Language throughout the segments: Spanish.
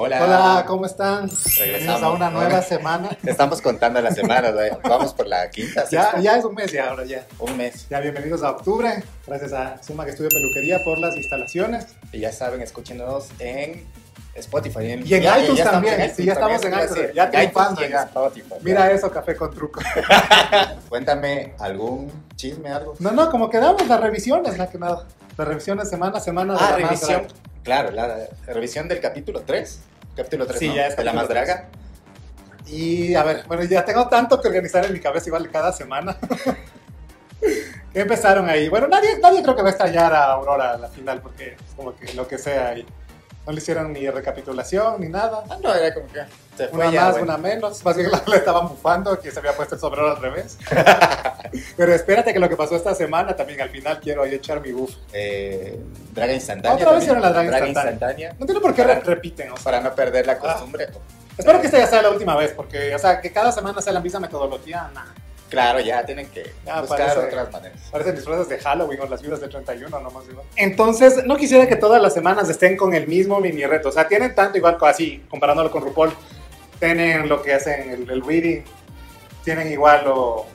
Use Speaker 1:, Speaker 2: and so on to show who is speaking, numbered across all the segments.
Speaker 1: Hola.
Speaker 2: Hola, ¿cómo están?
Speaker 1: Regresamos.
Speaker 2: a una nueva semana.
Speaker 1: Estamos contando las semanas, vamos por la quinta,
Speaker 2: Ya, ya es un mes ya ahora ya.
Speaker 1: un mes.
Speaker 2: Ya bienvenidos a octubre. Gracias a Suma que estudia peluquería por las instalaciones.
Speaker 1: Y ya saben, escúchenos en Spotify.
Speaker 2: Y en
Speaker 1: ya-
Speaker 2: iTunes también, sí, ya estamos en iTunes,
Speaker 1: sí.
Speaker 2: ya
Speaker 1: En
Speaker 2: triunfando
Speaker 1: en
Speaker 2: ya.
Speaker 1: Spotify,
Speaker 2: Mira eso, café con truco.
Speaker 1: Cuéntame algún chisme, algo.
Speaker 2: No, no, como quedamos, las revisiones, la que nada. Las revisiones semana a semana de
Speaker 1: Ah,
Speaker 2: la más
Speaker 1: revisión. Claro, la revisión del capítulo 3. Capítulo 3,
Speaker 2: Sí,
Speaker 1: ¿no?
Speaker 2: ya es
Speaker 1: de la más
Speaker 2: capítulo tres.
Speaker 1: draga.
Speaker 2: Y a ver, bueno, ya tengo tanto que organizar en mi cabeza igual cada semana. ¿Qué empezaron ahí? Bueno, nadie, nadie creo que va a extrañar a Aurora a la final porque es como que lo que sea y no le hicieron ni recapitulación ni nada.
Speaker 1: Ah, no, era como que se fue
Speaker 2: Una
Speaker 1: ya,
Speaker 2: más,
Speaker 1: bueno.
Speaker 2: una menos. Más bien la, la estaban bufando que se había puesto el sombrero al revés. Pero espérate que lo que pasó esta semana también al final quiero ahí echar mi buff.
Speaker 1: Eh, draga instantánea.
Speaker 2: Otra vez hicieron la draga instantánea. No entiendo por qué re- repiten. o sea.
Speaker 1: Para no perder la costumbre.
Speaker 2: Espero que esta ya sea la última vez porque, o sea, que cada semana sea la misma metodología. Nah.
Speaker 1: Claro, ya tienen que
Speaker 2: Ya,
Speaker 1: buscar
Speaker 2: parece-
Speaker 1: otras maneras.
Speaker 2: Parecen disfraces de Halloween o las vidas de 31 nomás igual. Entonces, no quisiera que todas las semanas estén con el mismo mini reto. O sea, tienen tanto igual así, comparándolo con RuPaul. Tienen lo que hacen el, el. Tienen igual lo...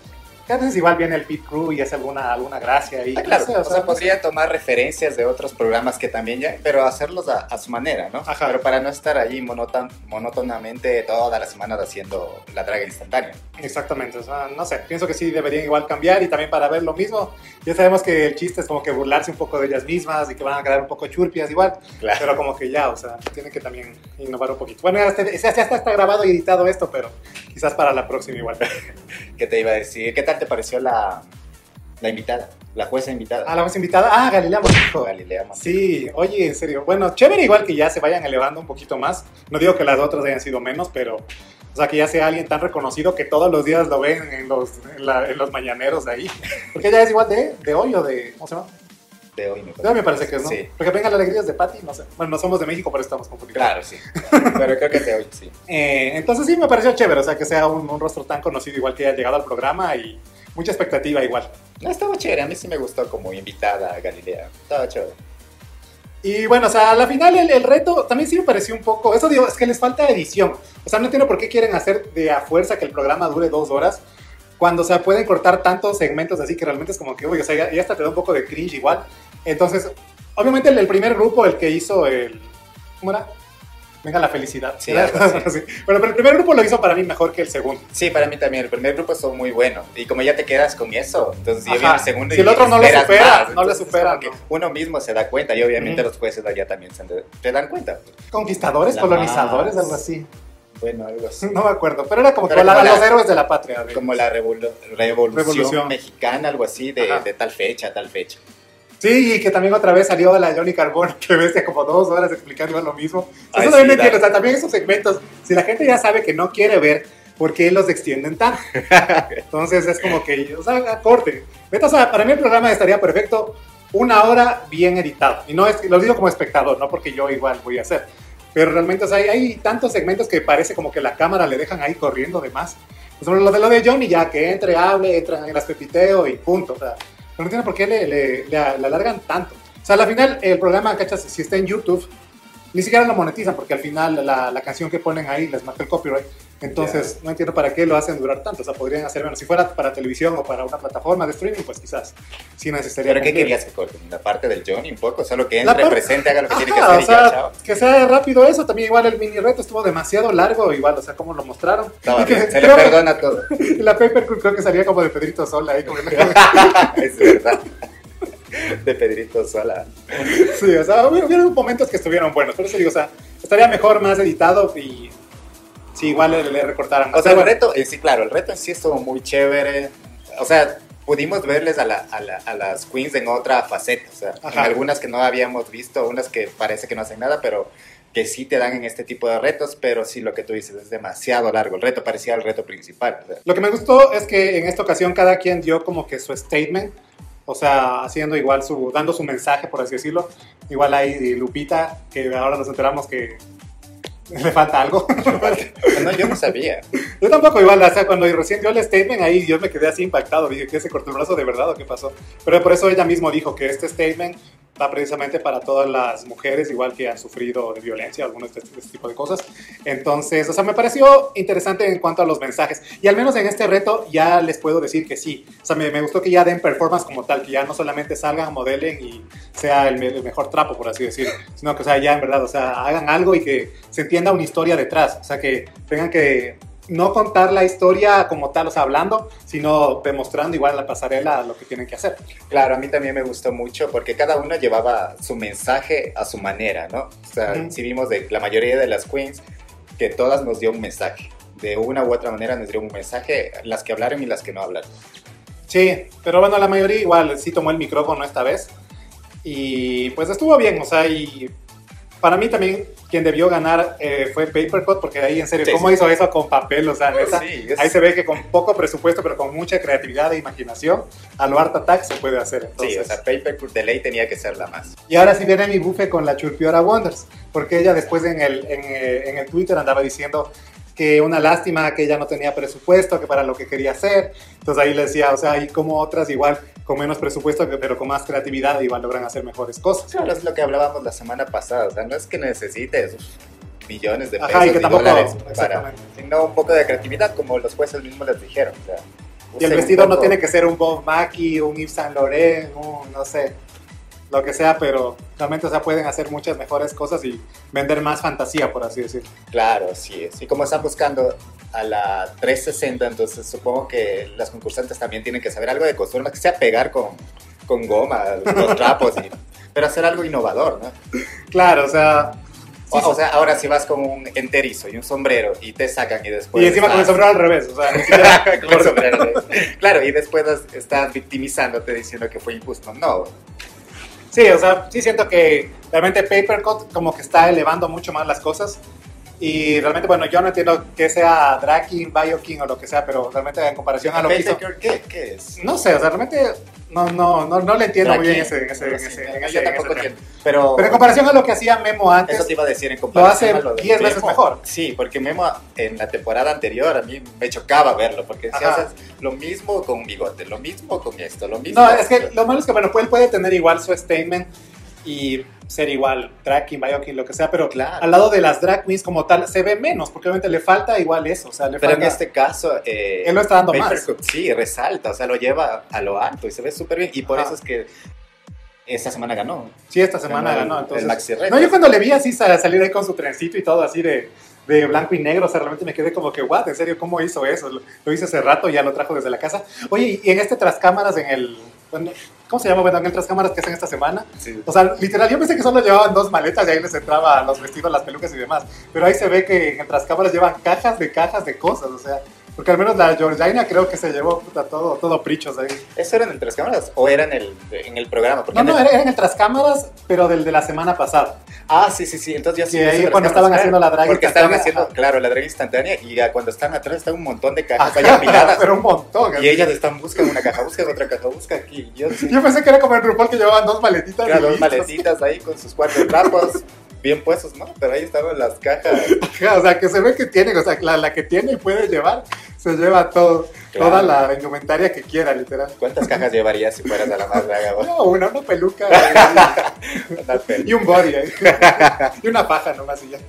Speaker 2: Veces igual viene el pit crew y hace alguna, alguna gracia ahí.
Speaker 1: Ah, claro,
Speaker 2: No sé,
Speaker 1: o sea,
Speaker 2: no sé.
Speaker 1: podría tomar referencias de otros programas que también ya, pero hacerlos a, a su manera, ¿no?
Speaker 2: Ajá.
Speaker 1: Pero para no estar ahí monoton- monótonamente todas las semanas haciendo la draga instantánea.
Speaker 2: Exactamente, o sea, no sé, pienso que sí deberían igual cambiar y también para ver lo mismo. Ya sabemos que el chiste es como que burlarse un poco de ellas mismas y que van a quedar un poco churpias igual,
Speaker 1: Claro.
Speaker 2: pero como que ya, o sea, tienen que también innovar un poquito. Bueno, ya, este- ya está, está grabado y editado esto, pero quizás para la próxima igual.
Speaker 1: ¿Qué te iba a decir? ¿Qué tal te pareció la, la invitada? La jueza invitada.
Speaker 2: Ah, la más invitada, ah, Galilea Montijo.
Speaker 1: Galilea Montijo.
Speaker 2: Sí, oye, en serio. Bueno, chévere igual que ya se vayan elevando un poquito más. No digo que las otras hayan sido menos, pero... O sea, que ya sea alguien tan reconocido que todos los días lo ven en los, en la- en los mañaneros de ahí. Porque ella es igual de, de hoy o de... ¿Cómo se llama?
Speaker 1: De hoy, me
Speaker 2: De hoy me parece que es, ¿no?
Speaker 1: Sí.
Speaker 2: Porque venga la alegría es de Patty, no sé. Bueno, no somos de México, pero estamos confundidos.
Speaker 1: Claro, sí. Pero creo que de hoy, sí.
Speaker 2: Eh, entonces sí, me pareció chévere. O sea, que sea un, un rostro tan conocido igual que haya llegado al programa y mucha expectativa igual.
Speaker 1: No, estaba chévere. A mí sí me gustó como invitada a Galilea. Estaba chévere.
Speaker 2: Y bueno, o sea, a la final el, el reto también sí me pareció un poco. Eso digo, es que les falta edición. O sea, no entiendo por qué quieren hacer de a fuerza que el programa dure dos horas. Cuando, o sea, pueden cortar tantos segmentos así que realmente es como que, uy, o sea, ya, ya hasta te da un poco de cringe igual. Entonces, obviamente el, el primer grupo, el que hizo el. ¿Cómo era? Venga la felicidad.
Speaker 1: Sí.
Speaker 2: Bueno, pero el primer grupo lo hizo para mí mejor que el segundo.
Speaker 1: Sí, para mí también. El primer grupo estuvo muy bueno. Y como ya te quedas con eso, entonces yo vi el segundo
Speaker 2: Si
Speaker 1: y
Speaker 2: el otro no
Speaker 1: esperas
Speaker 2: supera,
Speaker 1: más.
Speaker 2: no
Speaker 1: Entonces, es
Speaker 2: supera.
Speaker 1: Uno mismo se da cuenta y obviamente los jueces de allá también se te dan cuenta.
Speaker 2: Conquistadores,
Speaker 1: La
Speaker 2: colonizadores,
Speaker 1: más.
Speaker 2: algo así.
Speaker 1: Bueno, algo así.
Speaker 2: No me acuerdo, pero era como
Speaker 1: Pero
Speaker 2: la-
Speaker 1: la-
Speaker 2: los héroes de la patria.
Speaker 1: Como la revolu- revolución,
Speaker 2: Revolución.
Speaker 1: mexicana, algo así, de, de tal fecha, tal fecha.
Speaker 2: Sí, y que también otra vez salió la Johnny Carbone, que bestia como dos horas explicando lo mismo.
Speaker 1: Ay,
Speaker 2: Eso también
Speaker 1: sí,
Speaker 2: no entiendo, o sea, también esos segmentos, si la gente ya sabe que no quiere ver, ¿por qué los extienden tanto? Entonces es como que, o sea, corte. Sea, para mí el programa estaría perfecto una hora bien editado. Y no es, lo digo como espectador, no porque yo igual voy a hacer. Pero realmente, o sea, hay, hay tantos segmentos que parece como que la cámara le dejan ahí corriendo de más. Por ejemplo, lo de lo de Johnny, ya que entre, hable, entra en las pepiteo y punto. O sea, no entiendo por qué le alargan tanto. O sea, al final, el programa, ¿cachas? Si está en YouTube, ni siquiera lo monetizan porque al final la, la canción que ponen ahí les marca el copyright. Entonces, no entiendo para qué lo hacen durar tanto. O sea, podrían hacer, bueno, si fuera para televisión o para una plataforma de streaming, pues quizás sí necesitaría.
Speaker 1: ¿Pero qué querías que corten? ¿La parte del Johnny un poco? Solo que
Speaker 2: La
Speaker 1: entre,
Speaker 2: parte-
Speaker 1: presente, haga lo que tiene que
Speaker 2: Ajá,
Speaker 1: hacer
Speaker 2: o
Speaker 1: y ya,
Speaker 2: sea,
Speaker 1: chao.
Speaker 2: que sea rápido eso. También igual el mini reto estuvo demasiado largo, igual, o sea, como lo mostraron. Que
Speaker 1: se le
Speaker 2: que-
Speaker 1: perdona todo.
Speaker 2: y la Paper creo que salía como de Pedrito Sola ahí. Como
Speaker 1: es verdad. De Pedrito Sola.
Speaker 2: sí, o sea, hubieron momentos que estuvieron buenos. Por eso digo, o sea, estaría mejor más editado y sí, igual le, le recortaran más.
Speaker 1: O sea, el
Speaker 2: bueno,
Speaker 1: reto, eh, sí, claro, el reto en sí estuvo muy chévere. O sea, pudimos verles a, la- a la- a las queens en otra faceta. O sea, en algunas que no habíamos visto, unas que parece que no hacen nada, pero que sí te dan en este tipo de retos. Pero sí, lo que tú dices es demasiado largo. El reto parecía el reto principal. o sea,
Speaker 2: Lo que me gustó es que en esta ocasión cada quien dio como que su statement, o sea, haciendo igual su, dando su mensaje, por así decirlo. Igual hay Lupita, que ahora nos enteramos que le falta algo.
Speaker 1: no, yo no sabía.
Speaker 2: yo tampoco igual, o sea, cuando recién dio el statement ahí yo me quedé así impactado, dije que se cortó el brazo de verdad o qué pasó. Pero por eso ella mismo dijo que este statement va precisamente para todas las mujeres, igual que han sufrido de violencia, algunos de este, este, tipo de cosas. Entonces, o sea, me pareció interesante en cuanto a los mensajes. Y al menos en este reto ya les puedo decir que sí. O sea, me, me gustó que ya den performance como tal, que ya no solamente salgan, modelen y sea el, el, mejor trapo, por así decirlo, sino que, o sea, ya en verdad, o sea, hagan algo y que se entienda una historia detrás. O sea, que tengan que no contar la historia como tal, o sea, hablando, sino demostrando igual en la pasarela lo que tienen que hacer.
Speaker 1: Claro, a mí también me gustó mucho porque cada uno llevaba su mensaje a su manera, ¿no? O sea, uh -huh. si vimos de la mayoría de las queens que todas nos dio un mensaje. De una u otra manera nos dio un mensaje, las que hablaron y las que no hablaron.
Speaker 2: Sí, pero bueno, la mayoría igual sí tomó el micrófono esta vez. Y pues estuvo bien, o sea, y para mí también quien debió ganar eh, fue Papercut, porque ahí en serio, sí, ¿cómo sí. hizo eso con papel? O sea, neta, sí, es... ahí se ve que con poco presupuesto, pero con mucha creatividad e imaginación, a lo Art Attack se puede hacer.
Speaker 1: Entonces. Sí, o sea, Papercut de ley tenía que ser la más.
Speaker 2: Y ahora sí viene mi bufe con la Churpiora Wonders, porque ella después en el, en, eh, en el Twitter andaba diciendo que una lástima que ella no tenía presupuesto, que para lo que quería hacer. Entonces ahí le decía, o sea, y como otras igual con menos presupuesto, pero con más creatividad igual logran hacer mejores cosas.
Speaker 1: Claro, es lo que hablábamos la semana pasada, o sea, no es que necesites millones de pesos Ajá, y, que y tampoco, dólares para, sino un poco de creatividad, como los jueces mismos les dijeron. O sea,
Speaker 2: y el vestido no tiene que ser un Bob Mackie, un Yves Saint Laurent, un, no sé, lo que sea, pero realmente o sea, pueden hacer muchas mejores cosas y vender más fantasía, por así decirlo.
Speaker 1: Claro, sí es. Y como están buscando a la 360, entonces supongo que las concursantes también tienen que saber algo de costura, que sea pegar con, con goma los trapos, y, pero hacer algo innovador, ¿no?
Speaker 2: Claro, o sea...
Speaker 1: O, o, sea, ahora si vas con un enterizo y un sombrero y te sacan y después...
Speaker 2: Y encima estás... con el sombrero al revés, o sea...
Speaker 1: con el sombrero Claro, y después estás victimizándote diciendo que fue injusto. No,
Speaker 2: Sí, o sea, sí siento que realmente Papercut como que está elevando mucho más las cosas. Y realmente, bueno, yo no entiendo que sea Drag King, Bio King o lo que sea, pero realmente en comparación a lo que hizo...
Speaker 1: ¿Qué, ¿Qué, es?
Speaker 2: No sé, o sea, realmente no, no, no, no le entiendo muy bien ese, ese, ese, en ese,
Speaker 1: Yo tampoco entiendo.
Speaker 2: Pero, pero en comparación a lo que hacía Memo antes...
Speaker 1: Eso te iba a decir, en comparación
Speaker 2: lo hace 10 veces mejor.
Speaker 1: Sí, porque Memo en la temporada anterior a mí me chocaba verlo, porque si haces lo mismo con bigote, lo mismo con esto, lo mismo...
Speaker 2: No, es que lo malo es que, bueno, él puede tener igual su statement y ser igual drag king, bioking, lo que sea, pero
Speaker 1: claro.
Speaker 2: al lado de las drag queens como tal se ve menos, porque obviamente le falta igual eso, o sea, le
Speaker 1: pero
Speaker 2: falta...
Speaker 1: en este caso... Eh,
Speaker 2: él lo está dando más.
Speaker 1: Sí, resalta, o sea, lo lleva a lo alto y se ve súper bien, y por Ajá. eso es que esta semana ganó.
Speaker 2: Sí, esta semana ganó,
Speaker 1: ganó
Speaker 2: entonces...
Speaker 1: El Maxi Reto.
Speaker 2: No, yo cuando le vi así salir ahí con su trencito y todo así de de blanco y negro, o sea, realmente me quedé como que, what, en serio, ¿cómo hizo eso? Lo, lo hice hace rato, ya lo trajo desde la casa. Oye, y en este tras cámaras, en el, ¿cómo se llama? Bueno, en el tras cámaras que hacen esta semana.
Speaker 1: Sí.
Speaker 2: O sea, literal, yo pensé que solo llevaban dos maletas y ahí les entraba los vestidos, las pelucas y demás. Pero ahí se ve que en el tras cámaras llevan cajas de cajas de cosas, o sea, porque al menos la Georgina creo que se llevó puta, todo, todo prichos ahí.
Speaker 1: ¿Eso era en el tras cámaras o era en el, en el programa?
Speaker 2: Porque no, no, el... era en el tras cámaras, pero del de la semana pasada.
Speaker 1: Ah, sí, sí, sí. Entonces ya
Speaker 2: sí. ahí cuando estaban haciendo la drag
Speaker 1: Porque estaban haciendo, claro, la drag instantánea y ya cuando están atrás está un montón de cajas allá apiladas.
Speaker 2: pero un montón.
Speaker 1: Y ellas están buscando una caja, buscan otra caja, busca aquí. Yo, sí.
Speaker 2: Yo pensé que era como el RuPaul que llevaban dos maletitas.
Speaker 1: Claro, dos maletitas ahí con sus cuatro trapos. bien puestos, ¿no? Pero ahí estaban las cajas.
Speaker 2: o sea, que se ve que tiene, o sea, la, la que tiene y puede llevar, se lleva todo, claro. toda la indumentaria que quiera, literal.
Speaker 1: ¿Cuántas cajas llevarías si fueras a la más draga?
Speaker 2: No, una, una peluca. y, y un body, ¿eh? y una paja nomás y ya.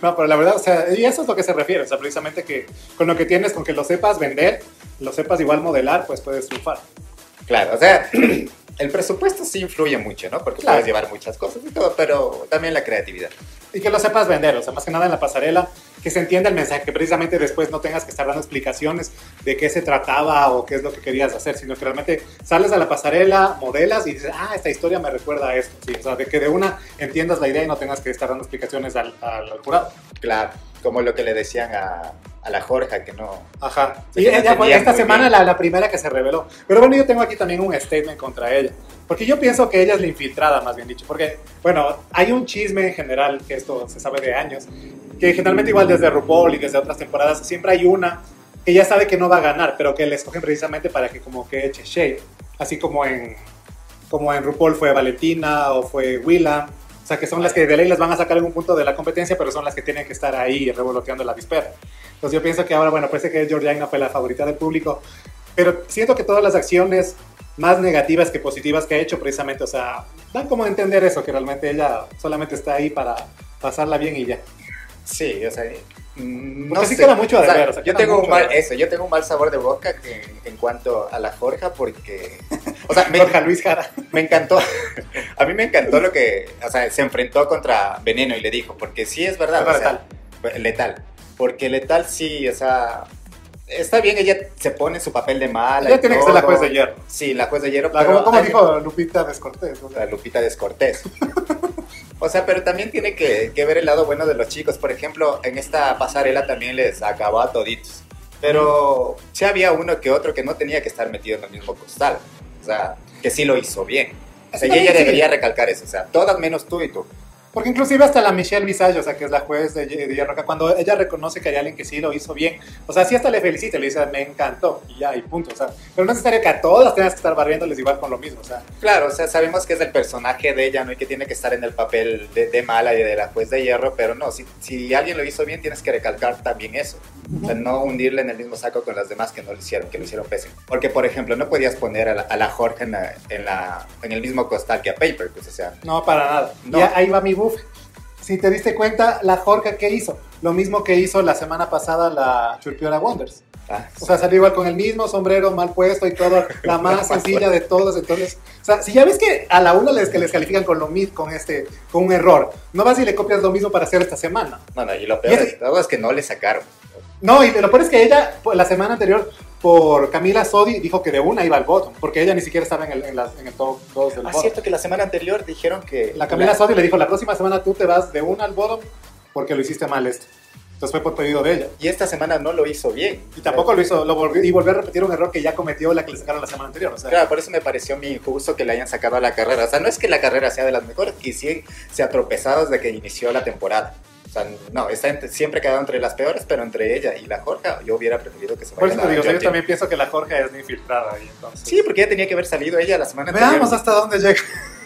Speaker 2: No, pero la verdad, o sea, y eso es lo que se refiere, o sea, precisamente que con lo que tienes, con que lo sepas vender, lo sepas igual modelar, pues puedes triunfar.
Speaker 1: Claro, o sea, el presupuesto sí influye mucho, ¿no? Porque claro. puedes llevar muchas cosas y todo, pero también la creatividad.
Speaker 2: Y que lo sepas vender, o sea, más que nada en la pasarela, que se entienda el mensaje, que precisamente después no tengas que estar dando explicaciones de qué se trataba o qué es lo que querías hacer, sino que realmente sales a la pasarela, modelas y dices, ah, esta historia me recuerda a esto, sí, o sea, de que de una entiendas la idea y no tengas que estar dando explicaciones al, al, al jurado.
Speaker 1: Claro, como lo que le decían a, a la Jorge, que no.
Speaker 2: Ajá. Y ella esta semana la, la, primera que se reveló. Pero bueno, yo tengo aquí también un statement contra ella. Porque yo pienso que ella es la infiltrada, más bien dicho. Porque, bueno, hay un chisme en general, que esto se sabe de años, que generalmente igual desde RuPaul y desde otras temporadas, siempre hay una que ya sabe que no va a ganar, pero que le escogen precisamente para que como que eche shade. Así como en, como en RuPaul fue Valentina o fue Willa. O sea, que son las que de ley les van a sacar en un punto de la competencia, pero son las que tienen que estar ahí revoloteando la dispera. Entonces yo pienso que ahora, bueno, parece que Georgina fue la favorita del público, pero siento que todas las acciones más negativas que positivas que ha hecho precisamente, o sea, dan como a entender eso, que realmente ella solamente está ahí para pasarla bien y ya.
Speaker 1: Sí, o sea, mm,
Speaker 2: Porque sí queda mucho de
Speaker 1: O sea,
Speaker 2: ver, o sea,
Speaker 1: yo tengo un mal, eso, yo tengo un mal sabor de boca que, en cuanto a la Jorja porque, o sea, me,
Speaker 2: Jorge Luis Jara.
Speaker 1: me encantó, a mí me encantó lo que, o sea, se enfrentó contra Veneno y le dijo, porque sí es verdad,
Speaker 2: Contra
Speaker 1: o sea, letal, porque letal sí, o sea, está bien, ella se pone su papel de mala.
Speaker 2: Ella tiene que ser la juez de hierro.
Speaker 1: Sí, la juez de hierro.
Speaker 2: La-
Speaker 1: pero
Speaker 2: como, dijo Lupita Descortés. o sea,
Speaker 1: la Lupita Descortés. O sea, pero también tiene que, que ver el lado bueno de los chicos. Por ejemplo, en esta pasarela también les acabó a toditos. Pero sí había uno que otro que no tenía que estar metido en el mismo costal. O sea, que sí lo hizo bien. O sea, y ella debería recalcar eso. O sea, todas menos tú y tú.
Speaker 2: Porque inclusive hasta la Michelle Visage, o sea, que es la juez de, de Hierro, cuando ella reconoce que hay alguien que sí lo hizo bien, o sea, sí hasta le felicita, le dice, me encantó, y ya, y punto, o sea, pero no es necesario que a todas tengas que estar barriéndoles igual con lo mismo, o sea,
Speaker 1: Claro, o sea, sabemos que es el personaje de ella, ¿no? Y que tiene que estar en el papel de, de mala y de la juez de hierro, pero no, si, si alguien lo hizo bien, tienes que recalcar también eso. O sea, no hundirle en el mismo saco con las demás que no lo hicieron, que lo hicieron pésimo. Porque, por ejemplo, no podías poner a la, a la Jorge en, la- en, la- en el mismo costal que a Paper, pues, o sea,
Speaker 2: no para nada.
Speaker 1: No.
Speaker 2: Y ahí va mi Si te diste cuenta, la Jorge, ¿qué hizo? Lo mismo que hizo la semana pasada la Churpiora Wonders.
Speaker 1: ah,
Speaker 2: O sea, salió igual con el mismo sombrero mal puesto y todo, la más sencilla de todos. Entonces, o sea, si ya ves que a la una les, que les califican con lo mismo, con este, con un error, no vas y le copias lo mismo para hacer esta semana.
Speaker 1: no, no, y lo peor
Speaker 2: Y
Speaker 1: de todo es que no le sacaron.
Speaker 2: No, y lo peor es que ella, la semana anterior, por Camila Sodi, dijo que de una iba al bottom, porque ella ni siquiera estaba en el, en las- en el top 2 del
Speaker 1: Ah,
Speaker 2: bottom.
Speaker 1: cierto que la semana anterior dijeron que...
Speaker 2: La Camila Sodi le dijo, la próxima semana tú te vas de una al bottom porque lo hiciste mal esto. Entonces fue por pedido de ella.
Speaker 1: Y esta semana no lo hizo bien.
Speaker 2: Y tampoco lo hizo, lo volvió, y volvió a repetir un error que ya cometió la que le sacaron la semana anterior. O sea,
Speaker 1: Claro, por eso me pareció muy injusto que le hayan sacado a la carrera. O sea, no es que la carrera sea de las mejores, y sí se ha tropezado desde que inició la temporada. Sea, no, está entre- siempre ha quedado entre las peores, pero entre ella y la Jorge, yo hubiera preferido que se
Speaker 2: por eso te
Speaker 1: la
Speaker 2: digo, yo también pienso que la Jorge es una infiltrada ahí. Entonces.
Speaker 1: Sí, porque ya tenía que haber salido ella la semana
Speaker 2: Veamos
Speaker 1: anterior.
Speaker 2: hasta dónde llega.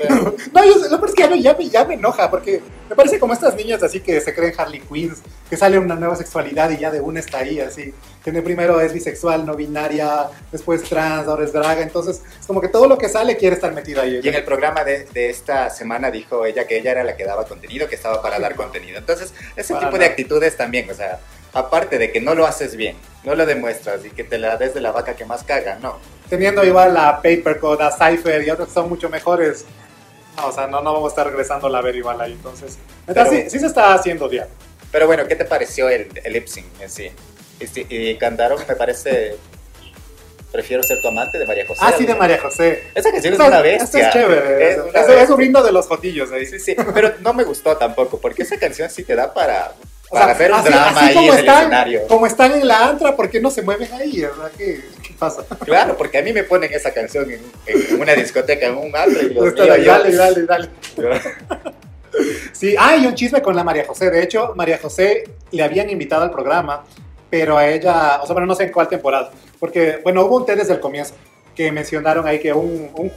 Speaker 2: No, yo, lo peor es que ya me, ya, me, ya me enoja, porque me parece como estas niñas así que se creen Harley Quinns, que sale una nueva sexualidad y ya de una está ahí, así. Tiene primero es bisexual, no binaria, después trans, ahora es draga, entonces es como que todo lo que sale quiere estar metida ahí.
Speaker 1: Y en el programa de, de esta semana dijo ella que ella era la que daba contenido, que estaba para dar contenido. Entonces, ese
Speaker 2: Para
Speaker 1: tipo de actitudes también, o sea, aparte de que no lo haces bien, no lo demuestras y que te la des de la vaca que más caga, no.
Speaker 2: Teniendo igual a Papercode, a Cypher y otros que son mucho mejores. O sea, no, no vamos a estar regresando a ver igual ahí, entonces. Entonces,
Speaker 1: Pero-
Speaker 2: sí, sí se está haciendo ya.
Speaker 1: Pero bueno, ¿qué te pareció el, el lip sync en sí? Y, y cantaron, me parece, Prefiero ser tu amante de María José.
Speaker 2: Ah, sí, de María José.
Speaker 1: Esa canción es una bestia.
Speaker 2: es chévere.
Speaker 1: Es bestia.
Speaker 2: es un himno de los jotillos ahí.
Speaker 1: Sí, sí, pero no me gustó tampoco, porque esa canción sí te da para,
Speaker 2: O
Speaker 1: para
Speaker 2: sea,
Speaker 1: hacer un
Speaker 2: así-
Speaker 1: drama
Speaker 2: así
Speaker 1: ahí
Speaker 2: como
Speaker 1: en el
Speaker 2: están,
Speaker 1: escenario.
Speaker 2: Como están en la antra, ¿por qué no se mueven ahí? O sea, ¿qué, qué pasa?
Speaker 1: Claro, porque a mí me ponen esa canción en, en una discoteca, en un antro, y los yo-
Speaker 2: dale, dale, dale. Sí, ah, y un chisme con la María José. De hecho, María José le habían invitado al programa, pero a ella, o sea, bueno, no sé en cuál temporada, porque, bueno, hubo un té desde el comienzo que mencionaron ahí que un, un,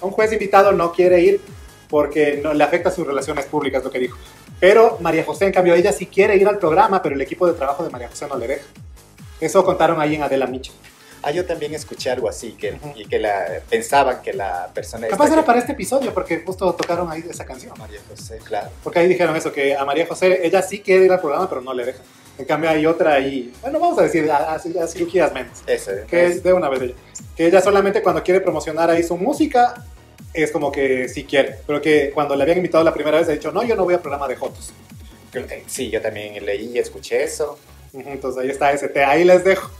Speaker 2: un juez invitado no quiere ir porque no, le afecta sus relaciones públicas, lo que dijo. Pero María José, en cambio, ella sí quiere ir al programa, pero el equipo de trabajo de María José no le deja. Eso contaron ahí en Adela Micha.
Speaker 1: Ah, yo también escuché algo así, que,
Speaker 2: Ujú.
Speaker 1: y que la, pensaban que la persona...
Speaker 2: Capaz era
Speaker 1: que-
Speaker 2: para este episodio, porque justo tocaron ahí esa canción.
Speaker 1: María José, claro.
Speaker 2: Porque ahí dijeron eso, que a María José, ella sí quiere ir al programa, pero no le dejan. En cambio hay otra ahí, bueno, vamos a decir, a, a- a cirugías menos,
Speaker 1: Ese,
Speaker 2: que es de una vez ella. Que ella solamente cuando quiere promocionar ahí su música, es como que sí quiere. Pero que cuando le habían invitado la primera vez, ha dicho, no, yo no voy al programa de Jotos.
Speaker 1: Eh, Sí, yo también leí y escuché eso.
Speaker 2: Entonces ahí está té, ahí les dejo.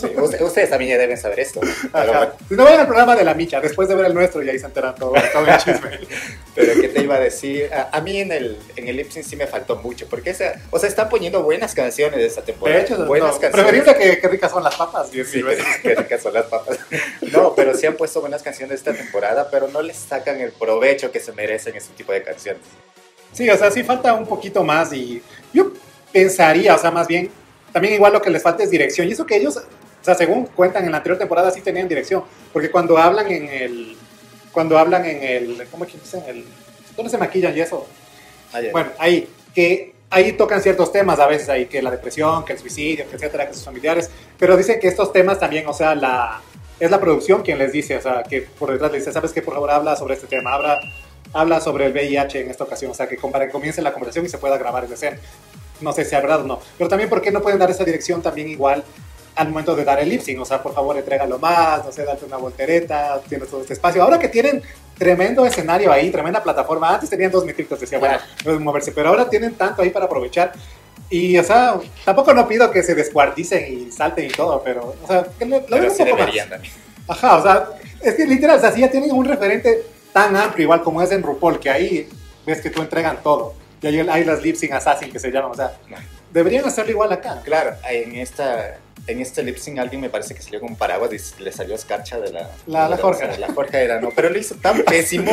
Speaker 1: Sí, usted- ustedes también ya deben saber esto. ¿no? Bueno,
Speaker 2: vayan al programa de la Micha, después de ver el nuestro, y ahí se enteran todo, todo el chisme.
Speaker 1: pero ¿qué te iba a decir? A, a mí en el, en el lip sync sí me faltó mucho, porque esa, o sea, están poniendo buenas canciones de esta temporada.
Speaker 2: De hecho,
Speaker 1: buenas
Speaker 2: no,
Speaker 1: canciones.
Speaker 2: preferible que, que ricas son las papas.
Speaker 1: Sí,
Speaker 2: mil
Speaker 1: que, que ricas son las papas. No, pero sí han puesto buenas canciones esta temporada, pero no les sacan el provecho que se merecen este tipo de canciones.
Speaker 2: Sí, o sea, sí falta un poquito más y yo pensaría, o sea, más bien, también igual lo que les falta es dirección. Y eso que ellos, o sea, según cuentan en la anterior temporada sí tenían dirección, porque cuando hablan en el, cuando hablan en el, ¿cómo que dicen? El, ¿Dónde se maquillan y eso?
Speaker 1: Ayer.
Speaker 2: Bueno, ahí, que ahí tocan ciertos temas a veces ahí, que la depresión, que el suicidio, que etcétera, que sus familiares, pero dicen que estos temas también, o sea, la, es la producción quien les dice, o sea, que por detrás les dice, ¿sabes qué? Por favor, habla sobre este tema, habla, habla sobre el VIH en esta ocasión, o sea, que para que comience la conversación y se pueda grabar esa escena. No sé si verdad o no. Pero también, ¿por qué no pueden dar esa dirección también igual al momento de dar el lip sync? O sea, por favor, entrégalo más, no sé, date una voltereta, tienes todo este espacio. Ahora que tienen tremendo escenario ahí, tremenda plataforma. Antes tenían dos metritos, decía, bueno, pueden moverse, pero ahora tienen tanto ahí para aprovechar. Y, o sea, tampoco no pido que se descuarticen y salten y todo, pero, o sea, que lo, lo
Speaker 1: Pero
Speaker 2: un
Speaker 1: sí
Speaker 2: poco
Speaker 1: deberían
Speaker 2: más.
Speaker 1: también.
Speaker 2: Ajá, o sea, es que literal, o sea, si ya tienen un referente tan amplio, igual como es en RuPaul, que ahí ves que tú entregan todo. Y hay las lip sync assassin que se llaman, o sea, deberían hacerlo igual acá.
Speaker 1: Claro, en esta en este lip sync alguien me parece que salió con un paraguas y le salió escarcha de la...
Speaker 2: La- la
Speaker 1: de
Speaker 2: Jorge.
Speaker 1: La Jorge era, no, pero lo hizo tan pésimo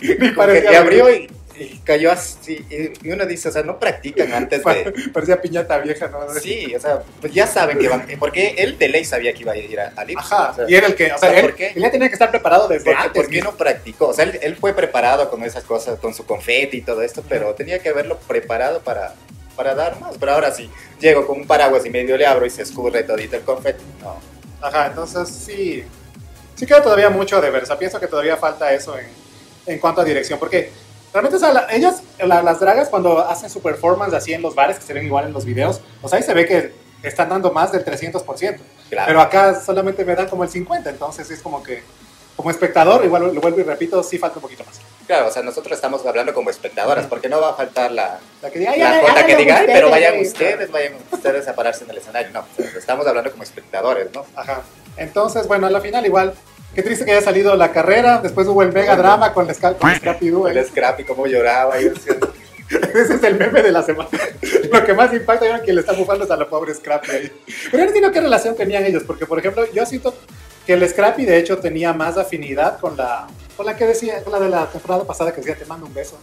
Speaker 1: que abrió y, y cayó así. Y uno dice, o sea, no practican antes de...
Speaker 2: Parecía piñata vieja, ¿no?
Speaker 1: Sí, o sea, pues ya saben que van... Porque él de ley sabía que iba a ir a, a lip sync.
Speaker 2: Ajá,
Speaker 1: o sea,
Speaker 2: y era el que, o sea, él,
Speaker 1: ¿por qué?
Speaker 2: él ya tenía que estar preparado desde
Speaker 1: ¿Por
Speaker 2: antes.
Speaker 1: por qué no practicó? O sea, él, él fue preparado con esas cosas, con su confeti y todo esto, pero tenía que haberlo preparado para, para dar más. Pero ahora sí, llego con un paraguas y medio le abro y se escurre todito el confeti. No.
Speaker 2: Ajá, entonces sí, sí queda todavía mucho de ver. O sea, pienso que todavía falta eso en, en cuanto a dirección, porque realmente, o sea, la- ellas, la- las dragas, cuando hacen su performance así en los bares, que se ven igual en los videos, o sea, ahí se ve que están dando más del 300%.
Speaker 1: Claro.
Speaker 2: Pero acá solamente me dan como el 50%, entonces es como que, como espectador, igual lo vuelvo y repito, sí falta un poquito más.
Speaker 1: Claro, o sea, nosotros estamos hablando como espectadoras, porque no va a faltar la,
Speaker 2: La que diga, "Ay,
Speaker 1: la
Speaker 2: ay,
Speaker 1: que diga, "Ay, pero vayan
Speaker 2: güey".
Speaker 1: ustedes, vayan ustedes a pararse en el escenario. No, o sea, estamos hablando como espectadores, ¿no?
Speaker 2: Ajá. Entonces, bueno, a la final igual, qué triste que haya salido la carrera, después hubo el mega drama con, la Scal- con Scrappy Doo.
Speaker 1: El scrappy, cómo lloraba. Y decía,
Speaker 2: Ese es el meme de la semana. Lo que más impacta es que le está bufando es a la pobre Scrappy ahí. Pero yo no entiendo qué relación tenían ellos, porque por ejemplo, yo siento que el Scrappy de hecho tenía más afinidad con la, con la que decía, con la de la temporada pasada que decía te mando un beso.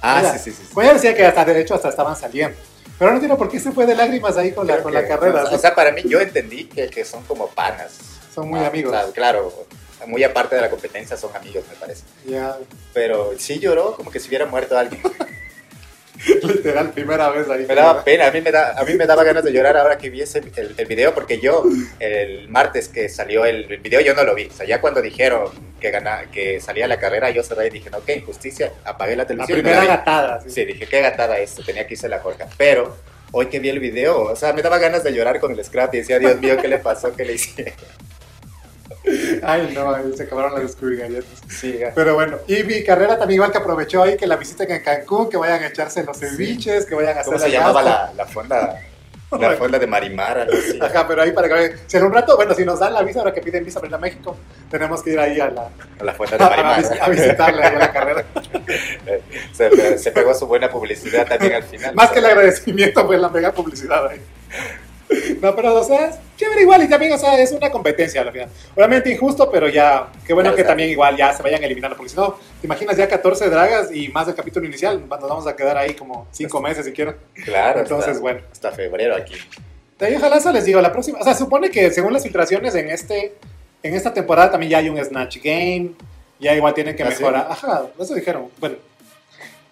Speaker 1: ah,
Speaker 2: Mira,
Speaker 1: sí, sí, sí. sí.
Speaker 2: Pues ella decía que hasta de hecho hasta estaban saliendo. Pero no entiendo por qué se fue de lágrimas ahí con la, con la
Speaker 1: que-
Speaker 2: carrera.
Speaker 1: O sea, para mí, yo entendí que, que son como panas.
Speaker 2: Son muy
Speaker 1: Ah,
Speaker 2: amigos.
Speaker 1: o sea, claro, muy aparte de la competencia, son amigos, me parece.
Speaker 2: Ya,
Speaker 1: Pero sí lloró como que si hubiera muerto alguien.
Speaker 2: literal, primera vez ahí.
Speaker 1: Me daba pena, a mí me, da, a mí me daba ganas de llorar ahora que vi ese, el, el video, porque yo, el martes que salió el, el video, yo no lo vi. O sea, ya cuando dijeron que, gana, que salía la carrera, yo cerré y dije, no, qué injusticia, apagué la
Speaker 2: La
Speaker 1: televisión. me
Speaker 2: primera
Speaker 1: la vi.
Speaker 2: gatada. sí.
Speaker 1: Sí, dije, qué gatada esto, tenía que irse la Jorge. Pero hoy que vi el video, o sea, me daba ganas de llorar con el scrap y decía, Dios mío, ¿qué le pasó? ¿Qué le hicieron?
Speaker 2: Ay, no, se acabaron las galletas.
Speaker 1: Sí, ya.
Speaker 2: Pero bueno, y mi carrera también igual que aprovechó ahí que la visiten en Cancún, que vayan a echarse los ceviches, que vayan a hacer
Speaker 1: ¿Cómo se llamaba la, la fonda? La fonda de Marimar, algo así.
Speaker 2: Ajá, pero ahí para que. Si en un rato, bueno, si nos dan la visa, ahora que piden visa para ir a México, tenemos que ir ahí a la
Speaker 1: A la fonda de
Speaker 2: a, a
Speaker 1: Marimar.
Speaker 2: a visitarla ahí a la carrera.
Speaker 1: se, se pegó su buena publicidad también al final.
Speaker 2: Más que el agradecimiento, pues la mega publicidad ahí. No, pero, o sea, es chévere igual y también, o sea, es una competencia al final. Obviamente injusto, pero ya, qué bueno
Speaker 1: Claro,
Speaker 2: que
Speaker 1: o sea,
Speaker 2: también igual ya se vayan eliminando, porque si no, te imaginas ya 14 dragas y más del capítulo inicial, nos vamos a quedar ahí como 5 meses siquiera.
Speaker 1: Claro,
Speaker 2: Entonces,
Speaker 1: hasta,
Speaker 2: bueno.
Speaker 1: hasta febrero aquí.
Speaker 2: Ahí, ojalá eso les digo, la próxima, o sea, supone que según las filtraciones en este, en esta temporada también ya hay un Snatch Game, ya igual tienen que
Speaker 1: ¿Ah, sí?
Speaker 2: mejorar, ajá, eso dijeron, bueno,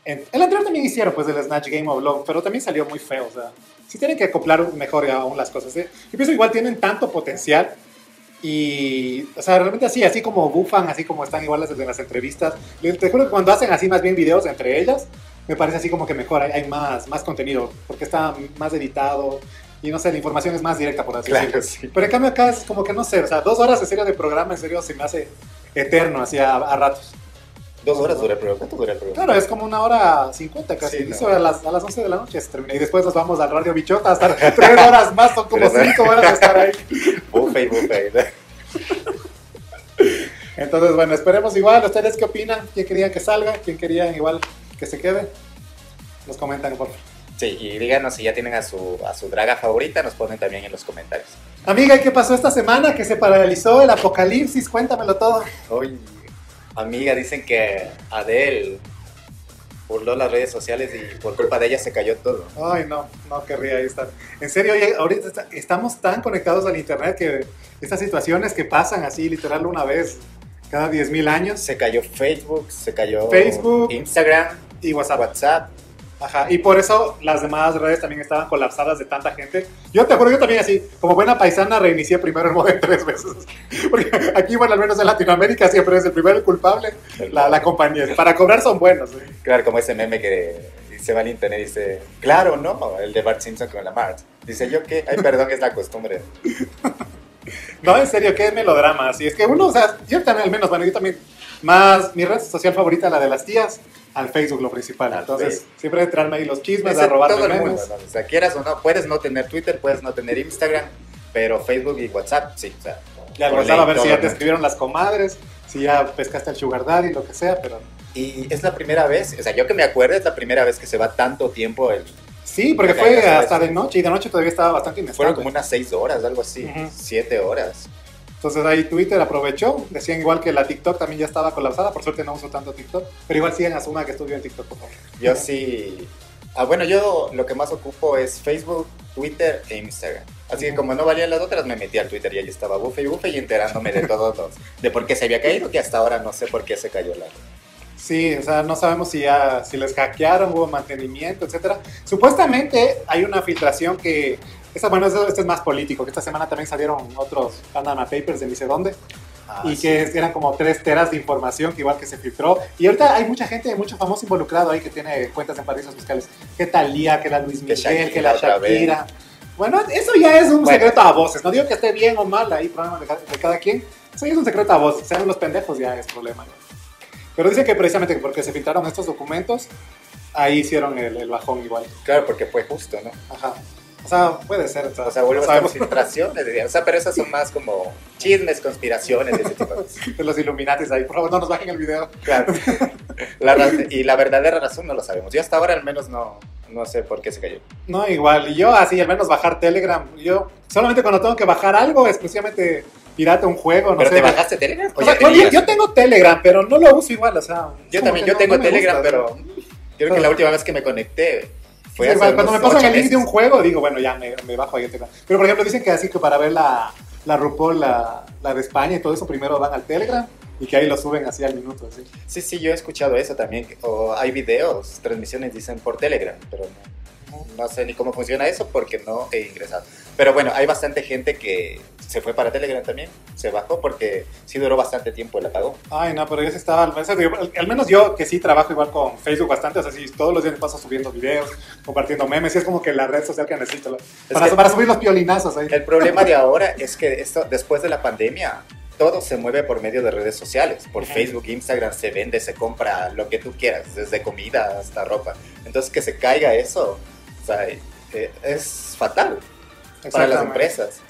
Speaker 2: en, el anterior también hicieron pues el Snatch Game of Love, pero también salió muy feo, o sea, sí tienen que acoplar mejor aún las cosas, ¿eh? yo pienso igual tienen tanto potencial y, o sea, realmente así, así como bufan, así como están igual desde las entrevistas, te juro que cuando hacen así más bien videos entre ellas, me parece así como que mejor, hay, hay más, más contenido, porque está más editado y no sé, la información es más directa, por así
Speaker 1: Claro,
Speaker 2: decirlo.
Speaker 1: sí.
Speaker 2: Pero en cambio acá es como que no sé, o sea, dos horas de serie de programa en serio se me hace eterno, así a, a ratos.
Speaker 1: Dos horas dura el programa. ¿Cuánto dura el programa?
Speaker 2: Claro, es como una hora cincuenta casi.
Speaker 1: Sí, no.
Speaker 2: a, las, a las 11 de la noche se termina. Y después nos vamos al Radio Bichota hasta tres horas más, son como cinco horas de estar ahí.
Speaker 1: Buffet, buffet.
Speaker 2: Entonces, bueno, esperemos igual. ¿Ustedes qué opinan? ¿Quién querían que salga? ¿Quién querían igual que se quede? Nos comentan, por favor.
Speaker 1: Sí, y díganos si ya tienen a su, a su draga favorita, nos ponen también en los comentarios.
Speaker 2: Amiga, ¿y qué pasó esta semana? Que se paralizó el apocalipsis. Cuéntamelo todo.
Speaker 1: Hoy, amiga, dicen que Adele burló las redes sociales y por culpa de ella se cayó todo.
Speaker 2: Ay, no, no querría ahí estar. En serio, oye, ahorita está- estamos tan conectados al internet que estas situaciones que pasan así, literal, una vez cada 10.000 años
Speaker 1: Se cayó Facebook, se cayó
Speaker 2: Facebook.
Speaker 1: Instagram,
Speaker 2: y WhatsApp.
Speaker 1: WhatsApp.
Speaker 2: Ajá, y por eso las demás redes también estaban colapsadas de tanta gente. Yo te acuerdo, yo también así, como buena paisana, reinicié primero el modem tres veces. Porque aquí, bueno, al menos en Latinoamérica siempre es el primero culpable, la, la compañía. Para cobrar son buenos. ¿eh?
Speaker 1: Claro, como ese meme que se va al internet y dice, claro, ¿no? El de Bart Simpson con la Marge. Dice, ¿yo qué? Ay, perdón, es la costumbre.
Speaker 2: no, en serio, qué melodrama. Así es que uno, o sea, yo también, al menos, bueno, yo también, más, mi red social favorita, la de las tías, al Facebook lo principal. Entonces, siempre entrarme ahí los chismes, a robar
Speaker 1: todo el mundo, O sea, quieras o no, puedes no tener Twitter, puedes no tener Instagram, pero Facebook y WhatsApp, sí. O sea,
Speaker 2: ya WhatsApp a ver si ya te escribieron las comadres, si ya pescaste al sugar daddy, lo que sea, pero...
Speaker 1: Y es la primera vez, o sea, yo que me acuerdo, es la primera vez que se va tanto tiempo el...
Speaker 2: Sí, porque fue hasta de noche y de noche todavía estaba bastante inestable.
Speaker 1: Fueron como unas seis horas, algo así, siete horas.
Speaker 2: Entonces ahí Twitter aprovechó, decían igual que la TikTok también ya estaba colapsada, por suerte no uso tanto TikTok, pero igual siguen Asuma que estudió en TikTok, por favor.
Speaker 1: Yo sí, ah, bueno, yo lo que más ocupo es Facebook, Twitter e Instagram. Así que como no valían las otras, me metí al Twitter y ahí estaba bufe y bufe y enterándome de todos los, de por qué se había caído, que hasta ahora no sé por qué se cayó la...
Speaker 2: Sí, o sea, no sabemos si ya, si les hackearon, hubo mantenimiento, etcétera. Supuestamente hay una filtración que esta, bueno, este es más político, que esta semana también salieron otros Panama Papers de ni sé dónde. Ah, y que eran como tres teras de información que igual que se filtró. Y ahorita hay mucha gente, mucho famoso involucrado ahí que tiene cuentas en paraísos fiscales. Que Talía, que la Luis Miguel, que, la Shakira. Bueno, eso ya es un secreto a voces. No digo que esté bien o mal ahí, problema de, cada quien. Eso ya es un secreto a voces. Sean los pendejos ya es problema. Pero dice que precisamente porque se filtraron estos documentos, ahí hicieron el, el bajón igual.
Speaker 1: Claro, porque fue justo, ¿no?
Speaker 2: Ajá. O sea, puede ser.
Speaker 1: O sea, vuelve a filtraciones. O sea, pero esas son más como chismes, conspiraciones, ese tipo de cosas.
Speaker 2: De los Illuminatis ahí, por favor, no nos bajen el video.
Speaker 1: Claro. y la verdadera razón no lo sabemos. Yo hasta ahora al menos no, no sé por qué se cayó.
Speaker 2: No, igual. Y yo así, al menos bajar Telegram. Yo solamente cuando tengo que bajar algo, exclusivamente pirata un juego, no
Speaker 1: ¿Pero te bajaste Telegram?
Speaker 2: O, sea, yo, tengo Telegram, pero no lo uso igual, o sea...
Speaker 1: Yo también, yo tengo Telegram, pero... Creo que la última vez que me conecté
Speaker 2: cuando me pasan el link de un juego, digo, bueno, ya me, bajo ahí. Pero por ejemplo, dicen que así que para ver la, la RuPaul, la, la de España y todo eso, primero van al Telegram y que ahí lo suben así al minuto. Así.
Speaker 1: Sí, sí, yo he escuchado eso también. O hay videos, transmisiones, dicen por Telegram, pero no, no sé ni cómo funciona eso porque no he ingresado. Pero bueno, hay bastante gente que se fue para Telegram también, se bajó porque sí duró bastante tiempo el apagón.
Speaker 2: Ay, no, pero yo sí estaba, al menos yo que sí trabajo igual con Facebook bastante, o sea, sí, todos los días me paso subiendo videos, compartiendo memes, y es como que la red social que necesito para, para subir los piolinazos ahí.
Speaker 1: El problema de ahora es que esto, después de la pandemia, todo se mueve por medio de redes sociales. Por Facebook, Instagram se vende, se compra lo que tú quieras, desde comida hasta ropa. Entonces que se caiga eso, o sea, eh, es fatal para las empresas.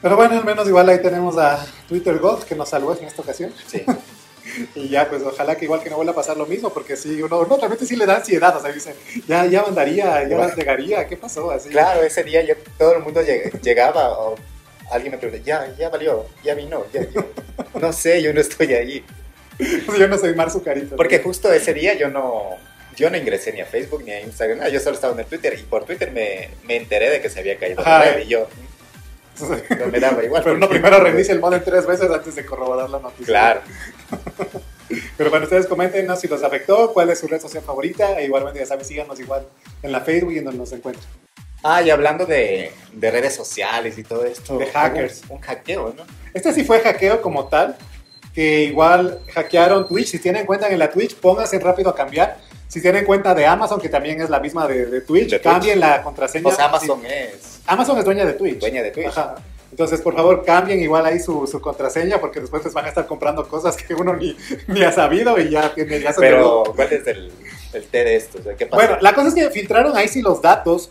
Speaker 2: Pero bueno, al menos igual ahí tenemos a Twitter Gold que nos salvó en esta ocasión.
Speaker 1: Sí.
Speaker 2: y ya, pues ojalá que igual que no vuelva a pasar lo mismo, porque si uno, no, realmente sí le da ansiedad, o sea, dicen, ya, ya mandaría, ya llegaría, ¿qué pasó? Así.
Speaker 1: Claro, ese día ya todo el mundo llegaba, o alguien me pregunta, ya, ya valió, ya vino, ya, no sé, yo no estoy ahí.
Speaker 2: yo no soy Mar Zucarito.
Speaker 1: Porque justo ese día yo no, yo no ingresé ni a Facebook ni a Instagram, yo solo estaba en el Twitter y por Twitter me, me enteré de que se había caído la red y yo, no me daba igual.
Speaker 2: Pero uno primero reinicia el modem tres veces antes de corroborar la noticia.
Speaker 1: Claro.
Speaker 2: Pero bueno, ustedes comenten si los afectó, cuál es su red social favorita. E igualmente, ya saben, síganos igual en la Facebook y en donde nos encuentren.
Speaker 1: Ah, y hablando de, de redes sociales y todo esto.
Speaker 2: De hackers.
Speaker 1: Un, hackeo, ¿no?
Speaker 2: Este sí fue hackeo como tal, que igual hackearon Twitch. Si tienen cuenta en la Twitch, pónganse rápido a cambiar. Si tienen cuenta de Amazon, que también es la misma de, Twitch, cambien la contraseña.
Speaker 1: Pues Amazon es.
Speaker 2: Amazon es dueña de Twitch.
Speaker 1: Dueña de Twitch.
Speaker 2: Entonces, por favor, cambien igual ahí su, su, contraseña porque después les van a estar comprando cosas que uno ni, ni ha sabido y ya, tiene, ya
Speaker 1: Pero, ¿cuál es el, el T de esto?
Speaker 2: Bueno, la cosa es que filtraron ahí sí los datos,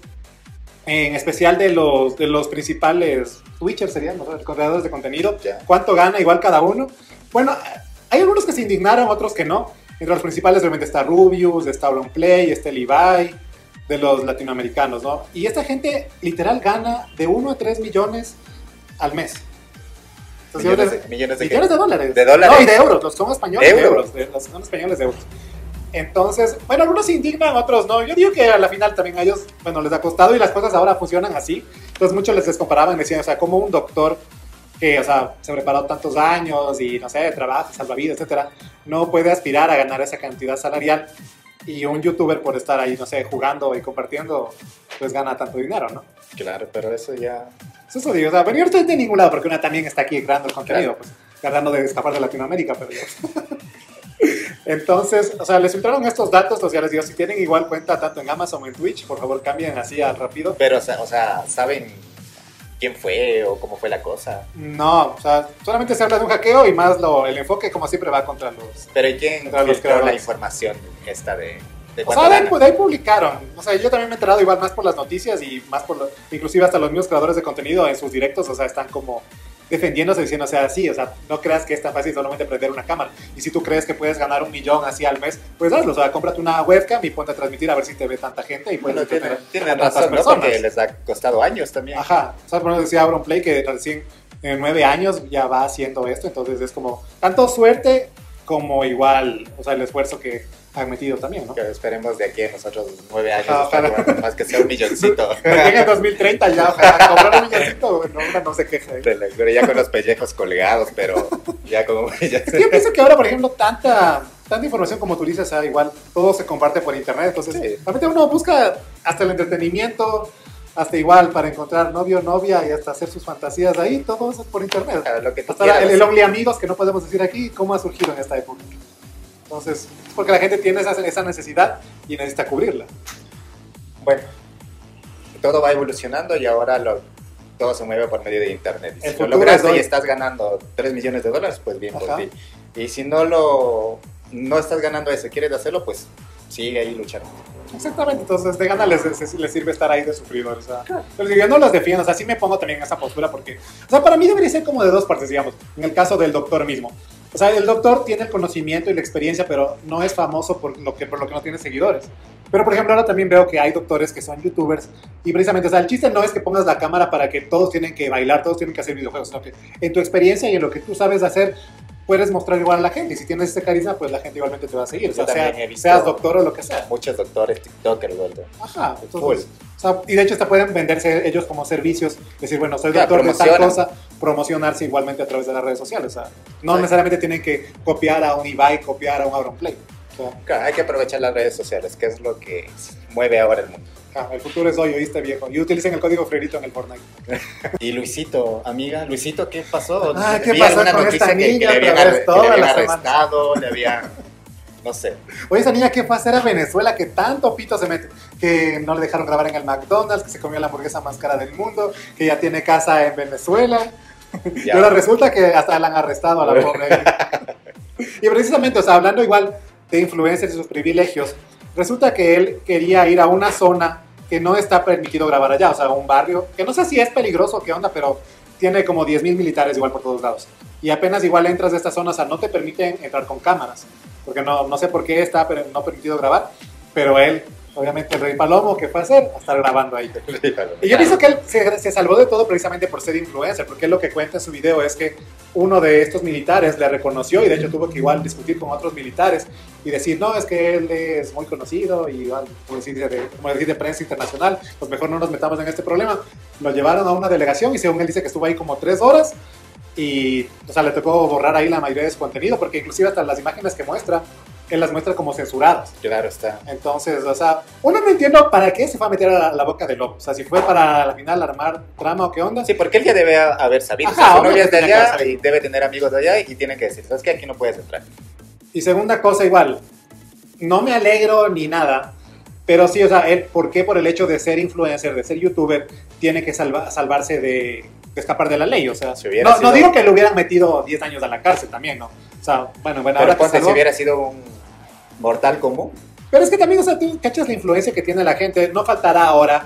Speaker 2: en especial de los, de los principales Twitchers, serían los creadores de contenido. ¿Cuánto gana igual cada uno? Bueno, hay algunos que se indignaron, otros que no. Entre los principales obviamente está Rubius, está Play, está Levi, de los latinoamericanos, ¿no? Y esta gente literal gana de 1 a 3 millones al mes.
Speaker 1: millones, de, millones, de,
Speaker 2: millones de dólares.
Speaker 1: De dólares.
Speaker 2: No, y de euros, los son españoles de euros. los son españoles de euros. Entonces, bueno, algunos se indignan, otros no. Yo digo que a la final también a ellos, bueno, les ha costado y las cosas ahora funcionan así. Entonces muchos les comparaban, decían, o sea, como un doctor que, o sea, se preparó tantos años y, no sé, trabaja, salvavidas, etcétera, no puede aspirar a ganar esa cantidad salarial y un youtuber por estar ahí, no sé, jugando y compartiendo, pues gana tanto dinero, ¿no?
Speaker 1: Claro, pero eso ya...
Speaker 2: Eso digo, o sea, venir de ningún lado, porque una también está aquí creando el contenido, pues, tratando de escapar de Latinoamérica, pero... Entonces, o sea, les filtraron estos datos, o sea, les digo, si tienen igual cuenta tanto en Amazon o en Twitch, por favor cambien así al rápido.
Speaker 1: Pero, o sea, o sea, ¿saben quién fue o cómo fue la cosa?
Speaker 2: No, o sea, solamente se habla de un hackeo y más lo, el enfoque, como siempre, va contra los...
Speaker 1: Pero ¿y quién
Speaker 2: Contra los
Speaker 1: la información esta de, de
Speaker 2: O sea, de ahí,
Speaker 1: gana?
Speaker 2: de ahí publicaron. O sea, yo también me he enterado igual más por las noticias y más por lo, inclusive hasta los mismos creadores de contenido en sus directos, o sea, están como defendiéndose diciendo, o sea, sí, o sea, no creas que es tan fácil solamente prender una cámara. Y si tú crees que puedes ganar un millón así al mes, pues hazlo, o sea, cómprate una webcam y ponte a transmitir a ver si te ve tanta gente y puedes
Speaker 1: Bueno,
Speaker 2: a tantas
Speaker 1: razón, ¿no?
Speaker 2: personas.
Speaker 1: Porque les ha costado años también.
Speaker 2: Ajá, o sea, por ejemplo, decía Auronplay que recién en nueve años ya va haciendo esto, entonces es como tanto suerte como igual, o sea, el esfuerzo que han metido también, ¿no?
Speaker 1: Que esperemos de aquí a nosotros nueve años, estar
Speaker 2: ojalá.
Speaker 1: más que sea un milloncito.
Speaker 2: Llega en 2030 ya, ojalá, comprar un milloncito, no, no se queja. ¿eh?
Speaker 1: Pero ya con los pellejos colgados, pero ya como... ya-
Speaker 2: Es que yo pienso que ahora, por ejemplo, tanta, tanta información como tú dices, sea, igual todo se comparte por internet, entonces
Speaker 1: Sí.
Speaker 2: realmente uno busca hasta el entretenimiento, hasta igual para encontrar novio, novia y hasta hacer sus fantasías ahí, todo eso es por internet.
Speaker 1: a lo que
Speaker 2: Hasta el, el Only Amigos, que no podemos decir aquí, cómo ha surgido en esta época. Entonces, es porque la gente tiene esa, esa necesidad y necesita cubrirla.
Speaker 1: Bueno, todo va evolucionando y ahora lo, todo se mueve por medio de internet. Y
Speaker 2: El
Speaker 1: si lo lograste y estás ganando 3 millones de dólares, pues bien por
Speaker 2: Ajá.
Speaker 1: ti. Y si no lo no estás ganando eso, quieres hacerlo, pues sigue ahí luchando.
Speaker 2: Exactamente, entonces de gana les, les- les sirve estar ahí de sufridor. O sea, pero yo no los defiendo, o sea, sí me pongo también en esa postura porque, o sea, para mí debería ser como de dos partes, digamos, en el caso del doctor mismo. O sea, el doctor tiene el conocimiento y la experiencia, pero no es famoso por lo que, por lo que no tiene seguidores. Pero, por ejemplo, ahora también veo que hay doctores que son youtubers y precisamente, o sea, el chiste no es que pongas la cámara para que todos tienen que bailar, todos tienen que hacer videojuegos, sino que en tu experiencia y en lo que tú sabes hacer, puedes mostrar igual a la gente. Y si tienes ese carisma, pues la gente igualmente te va a seguir. O sea, sea- seas doctor o lo que sea.
Speaker 1: Muchos doctores, TikTokers, ¿verdad?
Speaker 2: Ajá, entonces, o sea, y de hecho hasta pueden venderse ellos como servicios, decir, bueno, soy
Speaker 1: Ya,
Speaker 2: doctor de tal cosa, promocionarse igualmente a través de las redes sociales. O sea, no
Speaker 1: Sí.
Speaker 2: necesariamente tienen que copiar a un Ibai, copiar a un Auronplay. O sea,
Speaker 1: Claro, hay que aprovechar las redes sociales, que es lo que mueve ahora el mundo.
Speaker 2: ah, el futuro es hoy, oíste viejo. Y utilicen el código Freirito en el Fortnite.
Speaker 1: Y Luisito, amiga, Luisito, ¿qué pasó?
Speaker 2: Ah, ¿qué
Speaker 1: Vi
Speaker 2: pasó
Speaker 1: alguna
Speaker 2: con
Speaker 1: noticia
Speaker 2: esta
Speaker 1: que, que
Speaker 2: niña
Speaker 1: le habían, arre- que
Speaker 2: toda
Speaker 1: le habían arrestado, le habían, no sé.
Speaker 2: Oye, esa niña, ¿qué fue a hacer a Venezuela? Que tanto pito se mete. Que no le dejaron grabar en el McDonald's, que se comió la hamburguesa más cara del mundo, que ya tiene casa en Venezuela. Y
Speaker 1: Ya.
Speaker 2: ahora resulta que hasta la han arrestado a la pobre. y precisamente, o sea, hablando igual de influencers y sus privilegios, resulta que él quería ir a una zona que no está permitido grabar allá, o sea, un barrio, que no sé si es peligroso o qué onda, pero tiene como 10.000 militares igual por todos lados. Y apenas igual entras de esta zona, o sea, no te permiten entrar con cámaras, porque no, no sé por qué está pero no permitido grabar, pero él, obviamente el rey Palomo, ¿qué fue a hacer? A estar grabando ahí. Y yo pienso que él se, se salvó de todo precisamente por ser influencer, porque él lo que cuenta en su video es que uno de estos militares le reconoció y de hecho tuvo que igual discutir con otros militares y decir, no, es que él es muy conocido y igual, como decir de, como decir de prensa internacional, pues mejor no nos metamos en este problema. Lo llevaron a una delegación y según él dice que estuvo ahí como tres horas y, o sea, le tocó borrar ahí la mayoría de su contenido, porque inclusive hasta las imágenes que muestra, él las muestra como censuradas.
Speaker 1: Claro está.
Speaker 2: Entonces, o sea, uno no entiendo para qué se fue a meter a la, la boca del lobo. O sea, si fue para al final armar trama o qué onda.
Speaker 1: Sí, porque él ya debe haber sabido.
Speaker 2: Ajá,
Speaker 1: o sea, su novia es de allá y debe tener amigos de allá y tiene que decir, ¿sabes qué? Aquí no puedes entrar.
Speaker 2: Y segunda cosa, igual, no me alegro ni nada, pero sí, o sea, él, ¿por qué por el hecho de ser influencer, de ser youtuber, tiene que salva- salvarse de, de escapar de la ley? O sea,
Speaker 1: Si
Speaker 2: no, no
Speaker 1: sido-
Speaker 2: digo que le hubieran metido 10 años a la cárcel también, ¿no? O sea, bueno, bueno,
Speaker 1: Pero
Speaker 2: ahora
Speaker 1: ponte, si hubiera sido un mortal común,
Speaker 2: Pero es que también, o sea, tú cachas la influencia que tiene la gente. No faltará ahora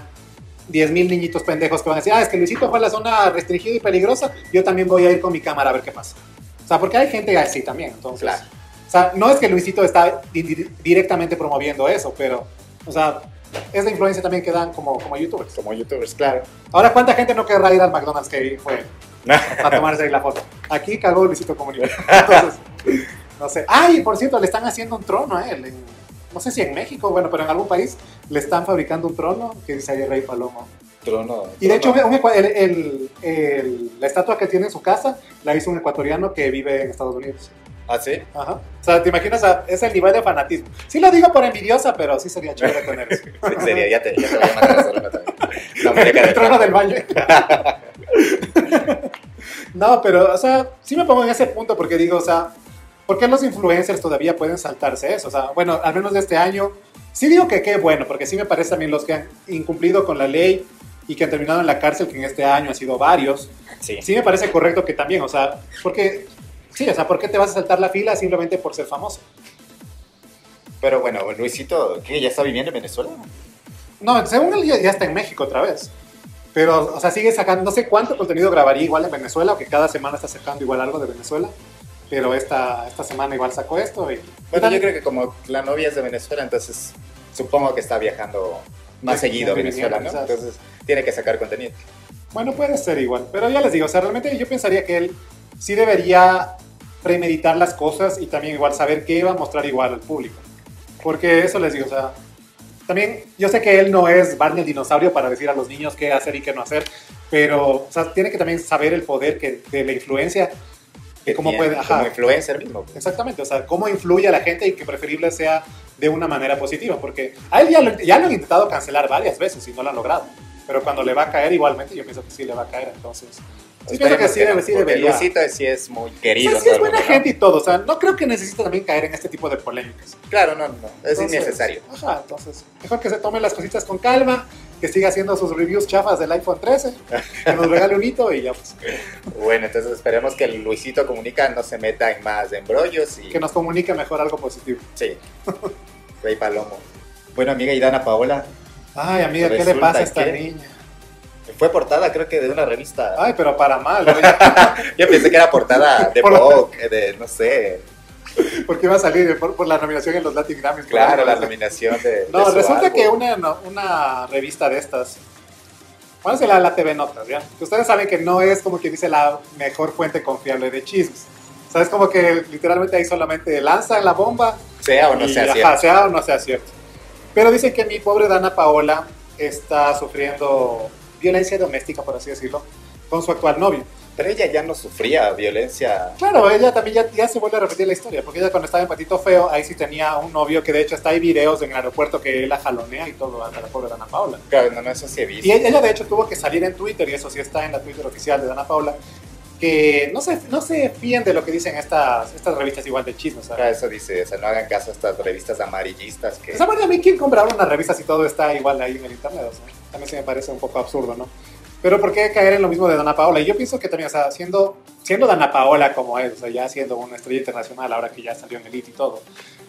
Speaker 2: 10.000 niñitos pendejos que van a decir, ah, es que Luisito fue a la zona restringida y peligrosa, yo también voy a ir con mi cámara a ver qué pasa. O sea, porque hay gente así también, entonces.
Speaker 1: Claro.
Speaker 2: O sea, no es que Luisito está di- di- directamente promoviendo eso, pero, o sea, es la influencia también que dan como, como youtubers.
Speaker 1: como youtubers, claro.
Speaker 2: Ahora, ¿cuánta gente no querrá ir al McDonald's que fue a tomarse ahí la foto? Aquí cagó Luisito Comunica. Entonces, no sé. Ay, por cierto, le están haciendo un trono a él. en- no sé si en México, bueno, pero en algún país le están fabricando un trono que dice ahí Rey Palomo.
Speaker 1: Trono.
Speaker 2: Y de hecho,
Speaker 1: trono.
Speaker 2: un ecua- el- el- el- la estatua que tiene en su casa la hizo un ecuatoriano que vive en Estados Unidos.
Speaker 1: ¿Ah, sí?
Speaker 2: Ajá. O sea, ¿te imaginas? a- es el nivel de fanatismo. Sí lo digo por envidiosa, pero sí sería chévere tener eso.
Speaker 1: Sí, sería, ya te, ya te voy a mandar a hacer una también. La muñeca
Speaker 2: El trono del baño. no, pero, o sea, sí me pongo en ese punto porque digo, o sea, ¿por qué los influencers todavía pueden saltarse eso? O sea, bueno, al menos de este año, sí digo que qué bueno, porque sí me parece también los que han incumplido con la ley y que han terminado en la cárcel, que en este año han sido varios,
Speaker 1: Sí.
Speaker 2: sí me parece correcto que también, o sea, porque, sí, o sea, ¿por qué te vas a saltar la fila simplemente por ser famoso?
Speaker 1: Pero bueno, Luisito, ¿qué? ¿Ya está viviendo en Venezuela?
Speaker 2: No, según él ya, ya está en México otra vez. Pero, o sea, sigue sacando, no sé cuánto contenido grabaría igual en Venezuela, o que cada semana está sacando igual algo de Venezuela. Pero esta, esta semana igual sacó esto. Y,
Speaker 1: Bueno, yo creo que como la novia es de Venezuela, entonces supongo que está viajando más
Speaker 2: Sí,
Speaker 1: seguido a Venezuela, ¿no? Entonces tiene que sacar contenido.
Speaker 2: Bueno, puede ser igual. Pero ya les digo, o sea, realmente yo pensaría que él sí debería premeditar las cosas y también igual saber qué va a mostrar igual al público. Porque eso les digo, o sea, también yo sé que él no es Barney el dinosaurio para decir a los niños qué hacer y qué no hacer, pero o sea, tiene que también saber el poder que, de la influencia, que cómo puede, ajá,
Speaker 1: Como influencer mismo.
Speaker 2: Exactamente, o sea, cómo influye a la gente y que preferible sea de una manera positiva, porque a él ya lo, ya lo han intentado cancelar varias veces y no lo han logrado, pero cuando le va a caer igualmente, yo pienso que sí le va a caer, entonces... Pienso que sí,
Speaker 1: no,
Speaker 2: sí debería.
Speaker 1: Luisito sí es muy
Speaker 2: O
Speaker 1: querido.
Speaker 2: sea, sí es buena
Speaker 1: ¿no?
Speaker 2: gente y todo, o sea, no creo que necesite también caer en este tipo de polémicas.
Speaker 1: Claro, no, no, es
Speaker 2: Entonces,
Speaker 1: innecesario.
Speaker 2: Ajá, entonces, mejor que se tome las cositas con calma, que siga haciendo sus reviews chafas del iPhone 13, que nos regale un hito y ya pues,
Speaker 1: Bueno, entonces esperemos que el Luisito Comunica no se meta en más embrollos y...
Speaker 2: que nos comunique mejor algo positivo.
Speaker 1: Sí. Rey Palomo. Bueno, amiga y Dana Paola,
Speaker 2: Ay, amiga, ¿qué le pasa a esta
Speaker 1: que-
Speaker 2: niña?
Speaker 1: Fue portada creo que de una revista.
Speaker 2: Ay, pero para mal, oye.
Speaker 1: Yo pensé que era portada de Vogue, de, no sé,
Speaker 2: porque iba a salir por, por la nominación en los Latin Grammys.
Speaker 1: claro, la
Speaker 2: ¿no?
Speaker 1: nominación de... de
Speaker 2: No,
Speaker 1: su
Speaker 2: resulta que una, no- una revista de estas, ¿cuál es la, la TV Notas? ¿ya? Ustedes saben que no es como quien dice la mejor fuente confiable de chismes. O sea, es como que literalmente ahí solamente lanzan la bomba
Speaker 1: Sea o no
Speaker 2: y,
Speaker 1: sea
Speaker 2: ajá,
Speaker 1: cierto.
Speaker 2: sea o no sea cierto. Pero dicen que mi pobre Dana Paola está sufriendo violencia doméstica, por así decirlo, con su actual novio.
Speaker 1: Pero ella ya no sufría violencia.
Speaker 2: Claro, ella también ya, ya se vuelve a repetir la historia, porque ella cuando estaba en Patito Feo, ahí sí tenía un novio que de hecho está hay videos en el aeropuerto que la jalonea y todo a la pobre Dana Paola.
Speaker 1: Claro, no, no, eso sí he visto.
Speaker 2: Y ella de hecho tuvo que salir en Twitter, y eso sí está en la Twitter oficial de Dana Paola, que no se, no se fíen de lo que dicen estas, estas revistas igual de chismes.
Speaker 1: Claro, eso dice, o sea, no hagan caso a estas revistas amarillistas que...
Speaker 2: Esa parte a mí, ¿quién comprará una revista si todo está igual ahí en el internet? O sea, también sí me parece un poco absurdo, ¿no? Pero ¿por qué caer en lo mismo de Dana Paola? Y yo pienso que también, o sea, siendo, siendo Dana Paola como es, o sea, ya siendo una estrella internacional ahora que ya salió en Elite y todo,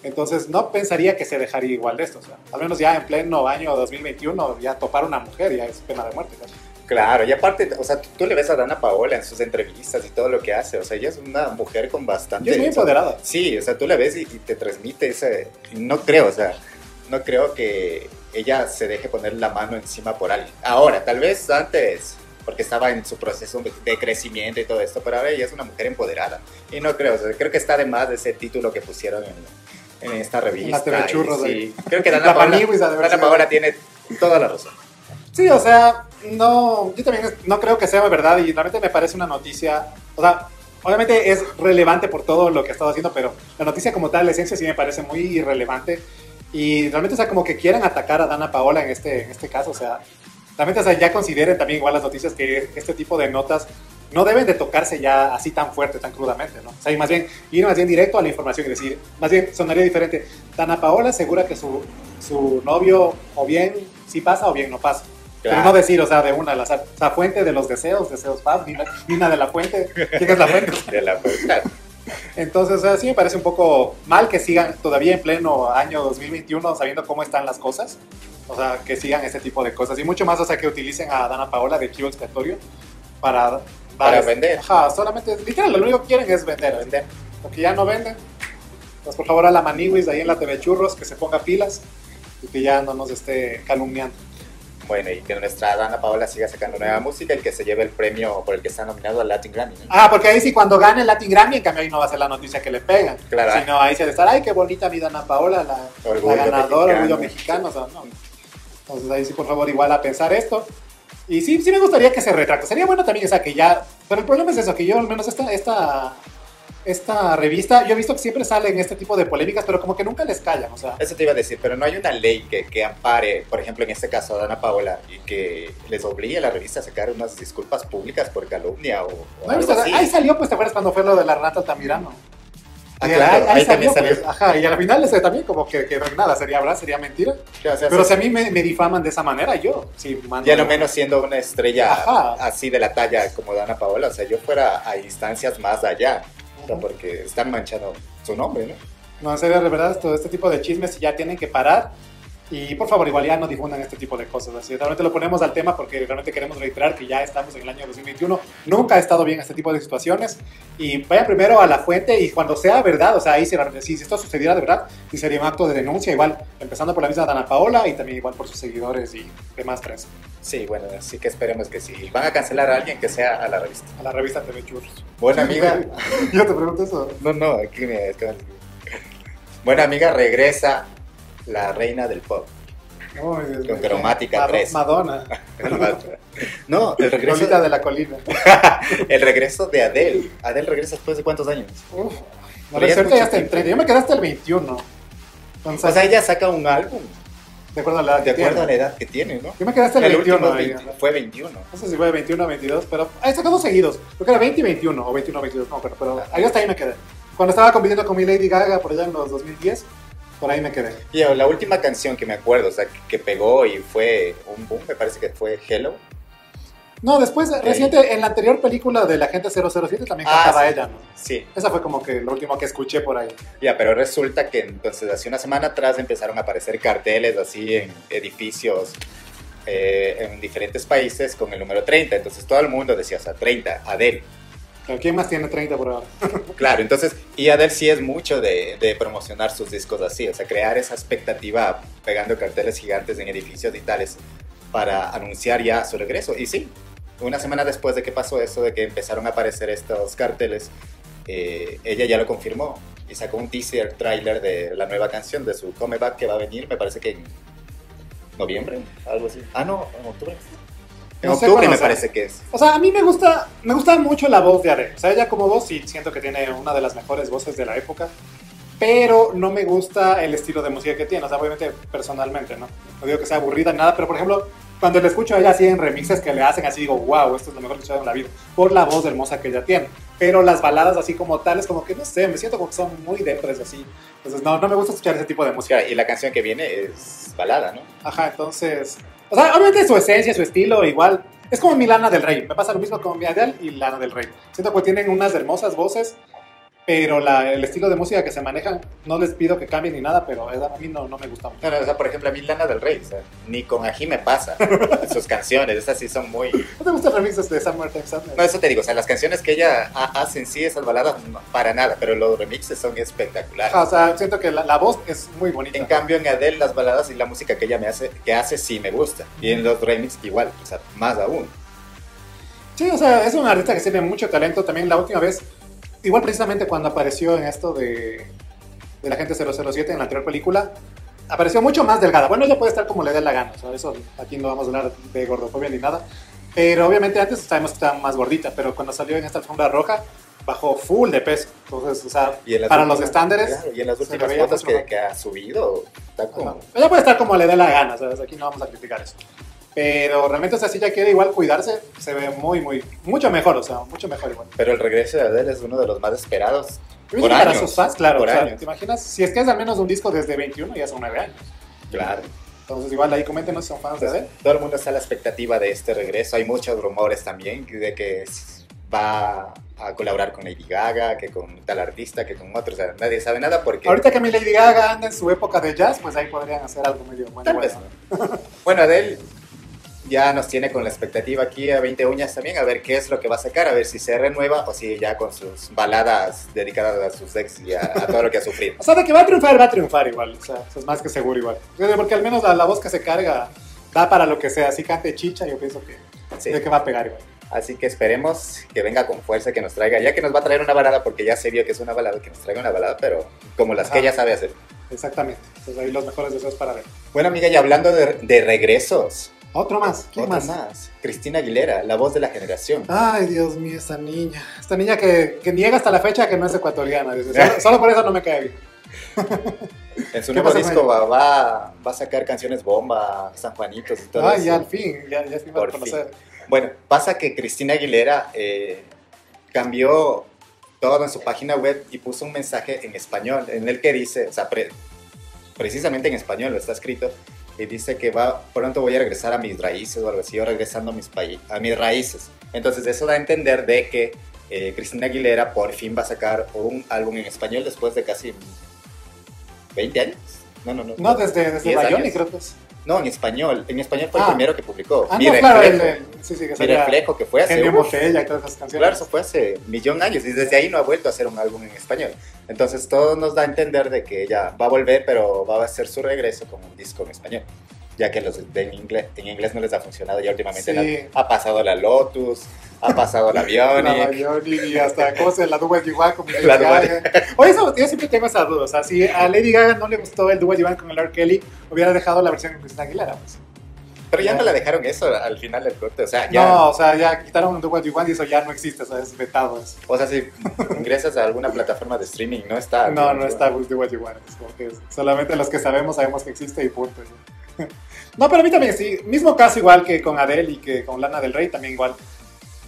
Speaker 2: entonces no pensaría que se dejaría igual de esto, o sea, al menos ya en pleno año 2021 ya topar una mujer ya es pena de muerte. ¿no?
Speaker 1: Claro, y aparte, o sea, tú, tú le ves a Dana Paola en sus entrevistas y todo lo que hace, o sea, ella es una mujer con bastante...
Speaker 2: Y es muy empoderada.
Speaker 1: Sí, o sea, tú la ves y, y te transmite ese... No creo, o sea, no creo que ella se deje poner la mano encima por alguien. Ahora, tal vez antes, porque estaba en su proceso de crecimiento y todo esto, pero ahora ella es una mujer empoderada. Y no creo, o sea, creo que está de más de ese título que pusieron en, en esta revista.
Speaker 2: TV
Speaker 1: y
Speaker 2: Churros
Speaker 1: sí, creo que Dana
Speaker 2: La
Speaker 1: Paola, Dana. Paola tiene toda la razón.
Speaker 2: Sí, o sea, no, yo también no creo que sea verdad y realmente me parece una noticia, o sea, obviamente es relevante por todo lo que ha estado haciendo, pero la noticia como tal, la esencia sí me parece muy irrelevante y realmente, o sea, como que quieran atacar a Dana Paola en este, en este caso, o sea, realmente, o sea, ya consideren también igual las noticias que este tipo de notas no deben de tocarse ya así tan fuerte, tan crudamente, ¿no? O sea, y más bien ir más bien directo a la información y decir, más bien sonaría diferente, Dana Paola asegura que su, su novio o bien sí pasa o bien no pasa. Pero
Speaker 1: Claro.
Speaker 2: no decir, o sea, de una azar. O sea, fuente de los deseos, deseos paz, Nina, Nina de la fuente. ¿Quién es la fuente?
Speaker 1: De la claro.
Speaker 2: Entonces, o sea, sí me parece un poco mal que sigan todavía en pleno año 2021 sabiendo cómo están las cosas. O sea, que sigan este tipo de cosas. Y mucho más, o sea, que utilicen a Dana Paola de chivo expiatorio para... dar
Speaker 1: Para
Speaker 2: este-
Speaker 1: vender.
Speaker 2: Ajá, solamente, literal, lo único que quieren es vender.
Speaker 1: Vender.
Speaker 2: Porque ya no venden. Pues por favor a la Maniwis ahí en la TV Churros que se ponga pilas y que ya no nos esté calumniando.
Speaker 1: Bueno, y que nuestra Dana Paola siga sacando nueva música y que se lleve el premio por el que está nominado al Latin Grammy. ¿no?
Speaker 2: Ah, porque ahí sí, cuando gane el Latin Grammy, en cambio ahí no va a ser la noticia que le pegan.
Speaker 1: Claro.
Speaker 2: Sino ahí se de estar, ay, qué bonita mi Dana Paola, la,
Speaker 1: Orgullo
Speaker 2: la ganadora,
Speaker 1: mexicano.
Speaker 2: orgullo mexicano. O sea, no. Entonces ahí sí, por favor, igual a pensar esto. Y sí, sí me gustaría que se retracte. Sería bueno también, o sea, que ya... Pero el problema es eso, que yo al menos esta, esta, esta revista, yo he visto que siempre salen este tipo de polémicas, pero como que nunca les callan, o sea.
Speaker 1: Eso te iba a decir, pero no hay una ley que, que ampare, por ejemplo, en este caso a Dana Paola, y que les obligue a la revista a sacar unas disculpas públicas por calumnia o, o
Speaker 2: No,
Speaker 1: algo
Speaker 2: pues,
Speaker 1: así.
Speaker 2: ahí salió, pues, ¿te acuerdas cuando fue lo de la Renata Altamirano?
Speaker 1: Ah, claro, ahí también
Speaker 2: pues,
Speaker 1: salió.
Speaker 2: ajá, y al final ese también como que, que nada, sería verdad, sería mentira.
Speaker 1: O sea,
Speaker 2: Pero si a mí me, me difaman de esa manera, yo sí mando...
Speaker 1: ya lo menos siendo una estrella
Speaker 2: Ajá.
Speaker 1: así de la talla como Dana Paola, o sea, yo fuera a instancias más allá, porque están manchando su nombre, ¿no?
Speaker 2: No, en serio, de verdad, todo este tipo de chismes ya tienen que parar. Y por favor, igual ya no difundan este tipo de cosas. Así, realmente lo ponemos al tema porque realmente queremos reiterar que ya estamos en el año 2021. Nunca ha estado bien este tipo de situaciones. Y vayan primero a la fuente y cuando sea verdad, o sea, ahí si, si esto sucediera de verdad, sí sería un acto de denuncia, igual, empezando por la misma Dana Paola y también igual por sus seguidores y demás prensa.
Speaker 1: Sí, bueno, así que esperemos que si van a cancelar a alguien, que sea a la revista.
Speaker 2: A la revista TV Churros.
Speaker 1: Buena amiga,
Speaker 2: Yo te pregunto eso.
Speaker 1: no, no, aquí me... Buena amiga, regresa la reina del pop. Con cromática
Speaker 2: Mado-
Speaker 1: 3.
Speaker 2: Madonna.
Speaker 1: No, el regreso,
Speaker 2: Colita de la colina.
Speaker 1: el regreso de Adele. Adele regresa después de cuántos años.
Speaker 2: Uf. No,
Speaker 1: ya
Speaker 2: hasta el
Speaker 1: tiempo.
Speaker 2: 30. Yo me quedé hasta el 21. Entonces,
Speaker 1: O sea, ella saca un álbum
Speaker 2: de acuerdo a la edad
Speaker 1: de
Speaker 2: que
Speaker 1: acuerdo a la
Speaker 2: tiene.
Speaker 1: edad que tiene, ¿no?
Speaker 2: Yo me quedé hasta el,
Speaker 1: El
Speaker 2: 21.
Speaker 1: último
Speaker 2: ahí.
Speaker 1: 20 fue 21.
Speaker 2: No sé si fue 21 o 22, pero ahí sacó dos seguidos. Creo que era 20 y 21, o 21 o 22, no, pero, pero ahí hasta ahí me quedé. Cuando estaba compitiendo con mi Lady Gaga por allá en los 2010, por ahí me quedé.
Speaker 1: Y la última canción que me acuerdo, o sea, que, que pegó y fue un boom, me parece que fue Hello.
Speaker 2: No, después, reciente, en la anterior película de la gente 007 también
Speaker 1: Ah,
Speaker 2: cantaba
Speaker 1: sí.
Speaker 2: ella, ¿no?
Speaker 1: Sí,
Speaker 2: Esa fue como que lo último que escuché por ahí.
Speaker 1: ya, pero resulta que entonces hace una semana atrás empezaron a aparecer carteles así en edificios eh, en diferentes países con el número 30. Entonces todo el mundo decía, o sea, 30, Adele.
Speaker 2: ¿quién más tiene 30 por ahora?
Speaker 1: Claro, entonces, y Adele sí es mucho de, de promocionar sus discos así, o sea, crear esa expectativa pegando carteles gigantes en edificios y tales para anunciar ya su regreso. Y sí, una semana después de que pasó eso, de que empezaron a aparecer estos carteles, eh, ella ya lo confirmó y sacó un teaser trailer de la nueva canción de su comeback que va a venir, me parece que en noviembre, algo así. Ah, no, en octubre. En
Speaker 2: No
Speaker 1: octubre me parece que es.
Speaker 2: O sea, a mí me gusta, me gusta mucho la voz de Adele. O sea, ella como voz sí siento que tiene una de las mejores voces de la época. Pero no me gusta el estilo de música que tiene. O sea, obviamente personalmente, ¿no? No digo que sea aburrida ni nada, pero por ejemplo, cuando le escucho a ella así en remixes que le hacen así, digo, wow, esto es lo mejor que he escuchado en la vida. Por la voz hermosa que ella tiene. Pero las baladas así como tales, como que no sé, me siento como que son muy depres así. Entonces, no, no me gusta escuchar ese tipo de. Música,
Speaker 1: y la canción que viene es balada, ¿no?
Speaker 2: Ajá, entonces. O sea, obviamente su esencia, su estilo, igual. Es como mi Lana del Rey. Me pasa lo mismo con mi Adele y Lana del Rey. Siento que tienen unas hermosas voces, pero la- el estilo de música que se manejan, no les pido que cambien ni nada, pero a mí no, no me gusta mucho.
Speaker 1: No, o sea, por ejemplo, a mí Lana del Rey, o sea, ni con Ají me pasa. Sus canciones, esas sí son muy...
Speaker 2: ¿No te gustan remixes de Summertime Sadness?
Speaker 1: No, eso te digo, o sea, las canciones que ella ha- hace en sí, esas baladas, no, para nada, pero los remixes son espectaculares.
Speaker 2: Ajá, o sea, siento que la, la voz es muy bonita.
Speaker 1: En cambio, en Adele, las baladas y la música que ella me hace, que hace sí me gusta. Y en los remixes igual, o sea, más aún.
Speaker 2: Sí, o sea, es un artista que tiene mucho talento. También la última vez, igual precisamente cuando apareció en esto de, de la gente 007 en la anterior película, apareció mucho más delgada. Bueno, ella puede estar como le dé la gana, o sea, eso aquí no vamos a hablar de gordofobia ni nada. Pero obviamente antes sabemos que estaba más gordita, pero cuando salió en esta alfombra roja, bajó full de peso. Entonces, o sea,
Speaker 1: en
Speaker 2: para
Speaker 1: últimas-
Speaker 2: los estándares,
Speaker 1: claro, y en las últimas fotos que, que ha subido, está como...
Speaker 2: Ella puede estar como le dé la gana, ¿sabes? Aquí no vamos a criticar eso. Pero realmente, o sea, si ella quiere igual cuidarse, se ve muy, muy, mucho mejor, o sea, mucho mejor igual.
Speaker 1: Pero el regreso de Adele es uno de los más esperados. Por
Speaker 2: para
Speaker 1: años,
Speaker 2: sus fans, claro.
Speaker 1: por
Speaker 2: o sea,
Speaker 1: años.
Speaker 2: ¿Te imaginas? Si es que es al menos un disco desde 21, ya son 9 años.
Speaker 1: Claro.
Speaker 2: Entonces, igual ahí coméntenos si son fans de Adele.
Speaker 1: Todo el mundo está a la expectativa de este regreso. Hay muchos rumores también de que va a colaborar con Lady Gaga, que con tal artista, que con otro. O sea, nadie sabe nada porque...
Speaker 2: Ahorita que mi Lady Gaga anda en su época de jazz, pues ahí podrían hacer algo medio bueno.
Speaker 1: Tal vez
Speaker 2: bueno.
Speaker 1: no. Bueno, Adele ya nos tiene con la expectativa aquí a 20 uñas también, a ver qué es lo que va a sacar, a ver si se renueva o si ya con sus baladas dedicadas a sus ex y a, a todo lo que ha sufrido.
Speaker 2: O sea, de que va a triunfar, va a triunfar igual. O sea, eso es más que seguro igual. Porque al menos la, la voz que se carga da para lo que sea. Así cante chicha, yo pienso que,
Speaker 1: Sí.
Speaker 2: de que va a pegar igual.
Speaker 1: Así que esperemos que venga con fuerza, que nos traiga, ya que nos va a traer una balada, porque ya se vio que es una balada, que nos traiga una balada, pero como las que
Speaker 2: Ajá.
Speaker 1: ella sabe hacer.
Speaker 2: Exactamente. Entonces ahí los mejores deseos para ver.
Speaker 1: Bueno, amiga, y hablando de, de regresos,
Speaker 2: Otro más. ¿Quién
Speaker 1: Otro
Speaker 2: más?
Speaker 1: más. Cristina Aguilera, la voz de la generación.
Speaker 2: Ay, Dios mío, esta niña. Esta niña que, que niega hasta la fecha que no es ecuatoriana. dice. Solo, solo por eso no me cae bien.
Speaker 1: En su
Speaker 2: ¿Qué
Speaker 1: nuevo disco va, va, va a sacar canciones bomba, San Juanitos y todo
Speaker 2: Ay,
Speaker 1: eso.
Speaker 2: ya al fin, ya, ya fin vas a
Speaker 1: fin.
Speaker 2: conocer.
Speaker 1: Bueno, pasa que Cristina Aguilera eh, cambió todo en su página web y puso un mensaje en español, en el que dice, o sea, pre- precisamente en español lo está escrito, y dice que va, pronto voy a regresar a mis raíces o algo así, regresando a mis, a mis raíces. Entonces eso da a entender de que eh, Cristina Aguilera por fin va a sacar un álbum en español después de casi 20 años. No, no, no.
Speaker 2: No, desde, desde
Speaker 1: 10
Speaker 2: Bayoni creo que es.
Speaker 1: No, en español. En español fue
Speaker 2: Ah.
Speaker 1: el primero que publicó.
Speaker 2: Ah,
Speaker 1: Mi
Speaker 2: no, claro, el,
Speaker 1: reflejo.
Speaker 2: el- sí, sí, que
Speaker 1: Mi reflejo, que fue hace uf,
Speaker 2: Botella y todas esas canciones.
Speaker 1: Claro, eso fue hace millón años y desde ahí no ha vuelto a hacer un álbum en español. Entonces todo nos da a entender de que ella va a volver, pero va a hacer su regreso con un disco en español. Ya que los de en inglés, en inglés no les ha funcionado ya últimamente.
Speaker 2: Sí.
Speaker 1: La- ha pasado la Lotus, ha pasado la
Speaker 2: La
Speaker 1: Bionic.
Speaker 2: Y hasta, ¿cómo se La Duet Igual con Lady Gaga. Oye, eso, yo siempre tengo esa duda. O sea, si a Lady Gaga no le gustó el Duet Igual con el R. Kelly, hubiera dejado la versión con Cristina Aguilera. Pues.
Speaker 1: Pero ya no la dejaron eso al final del corte. O sea, ya.
Speaker 2: No, o sea, ya quitaron el Duet Igual y eso ya no existe. O sea, es vetado eso.
Speaker 1: O sea, si ingresas a alguna plataforma de streaming, no está.
Speaker 2: No, no está el Duet Igual. Es como que solamente los que sabemos sabemos que existe y punto. No, pero a mí también sí. Mismo caso igual que con Adele y que con Lana del Rey, también igual.